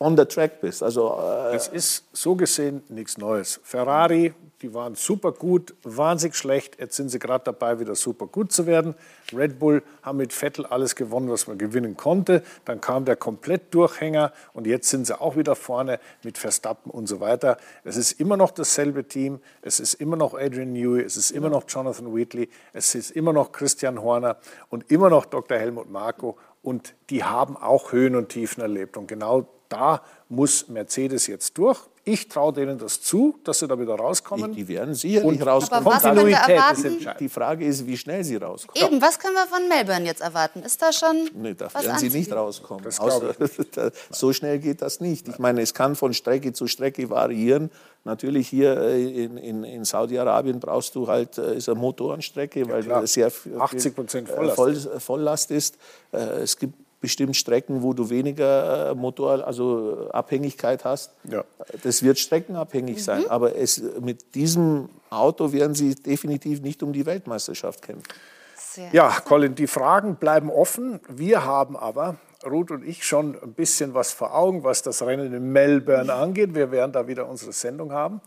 on the track bist. Also, äh es ist so gesehen nichts Neues. Ferrari, die waren super gut, wahnsinnig schlecht. Jetzt sind sie gerade dabei, wieder super gut zu werden. Red Bull haben mit Vettel alles gewonnen, was man gewinnen konnte. Dann kam der Komplettdurchhänger und jetzt sind sie auch wieder vorne mit Verstappen und so weiter. Es ist immer noch dasselbe Team. Es ist immer noch Adrian Newey. Es ist immer noch Jonathan Wheatley. Es ist immer noch Christian Horner und immer noch Dr. Helmut Marko. Und die haben auch Höhen und Tiefen erlebt. Und genau da muss Mercedes jetzt durch. Ich traue denen das zu, dass sie da wieder rauskommen. Die, die werden sicherlich rauskommen. Aber was können wir erwarten? Die Frage ist, wie schnell sie rauskommen. Eben, was können wir von Melbourne jetzt erwarten? Ist da schon Nee, da werden sie nicht rauskommen. Das Außer, [LAUGHS] so schnell geht das nicht. Ich meine, es kann von Strecke zu Strecke variieren. Natürlich hier äh, in, in, in Saudi-Arabien brauchst du halt, äh, ist eine Motorenstrecke, weil klar. sehr viel, 80% äh, Volllast. Voll, Volllast ist. Es gibt bestimmt Strecken, wo du weniger äh, Motor, also äh, Abhängigkeit hast. Ja. Das wird streckenabhängig sein. Aber es, mit diesem Auto werden sie definitiv nicht um die Weltmeisterschaft kämpfen. Sehr. Ja, Colin, die Fragen bleiben offen. Wir haben aber, Ruth und ich, schon ein bisschen was vor Augen, was das Rennen in Melbourne angeht. Wir werden da wieder unsere Sendung haben.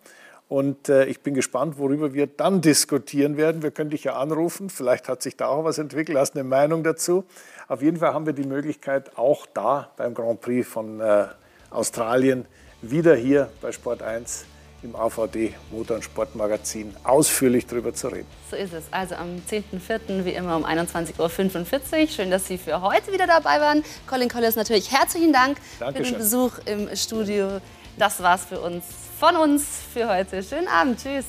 Und äh, ich bin gespannt, worüber wir dann diskutieren werden. Wir können dich ja anrufen. Vielleicht hat sich da auch was entwickelt. Hast eine Meinung dazu? Auf jeden Fall haben wir die Möglichkeit, auch da beim Grand Prix von äh, Australien wieder hier bei Sport 1 im AVD Motor- und Sportmagazin ausführlich darüber zu reden. So ist es. Also am 10.04. wie immer um 21.45 Uhr. Schön, dass Sie für heute wieder dabei waren. Colin Collis natürlich herzlichen Dank für Dankeschön. den Besuch im Studio. Das war's für uns, von uns für heute. Schönen Abend. Tschüss.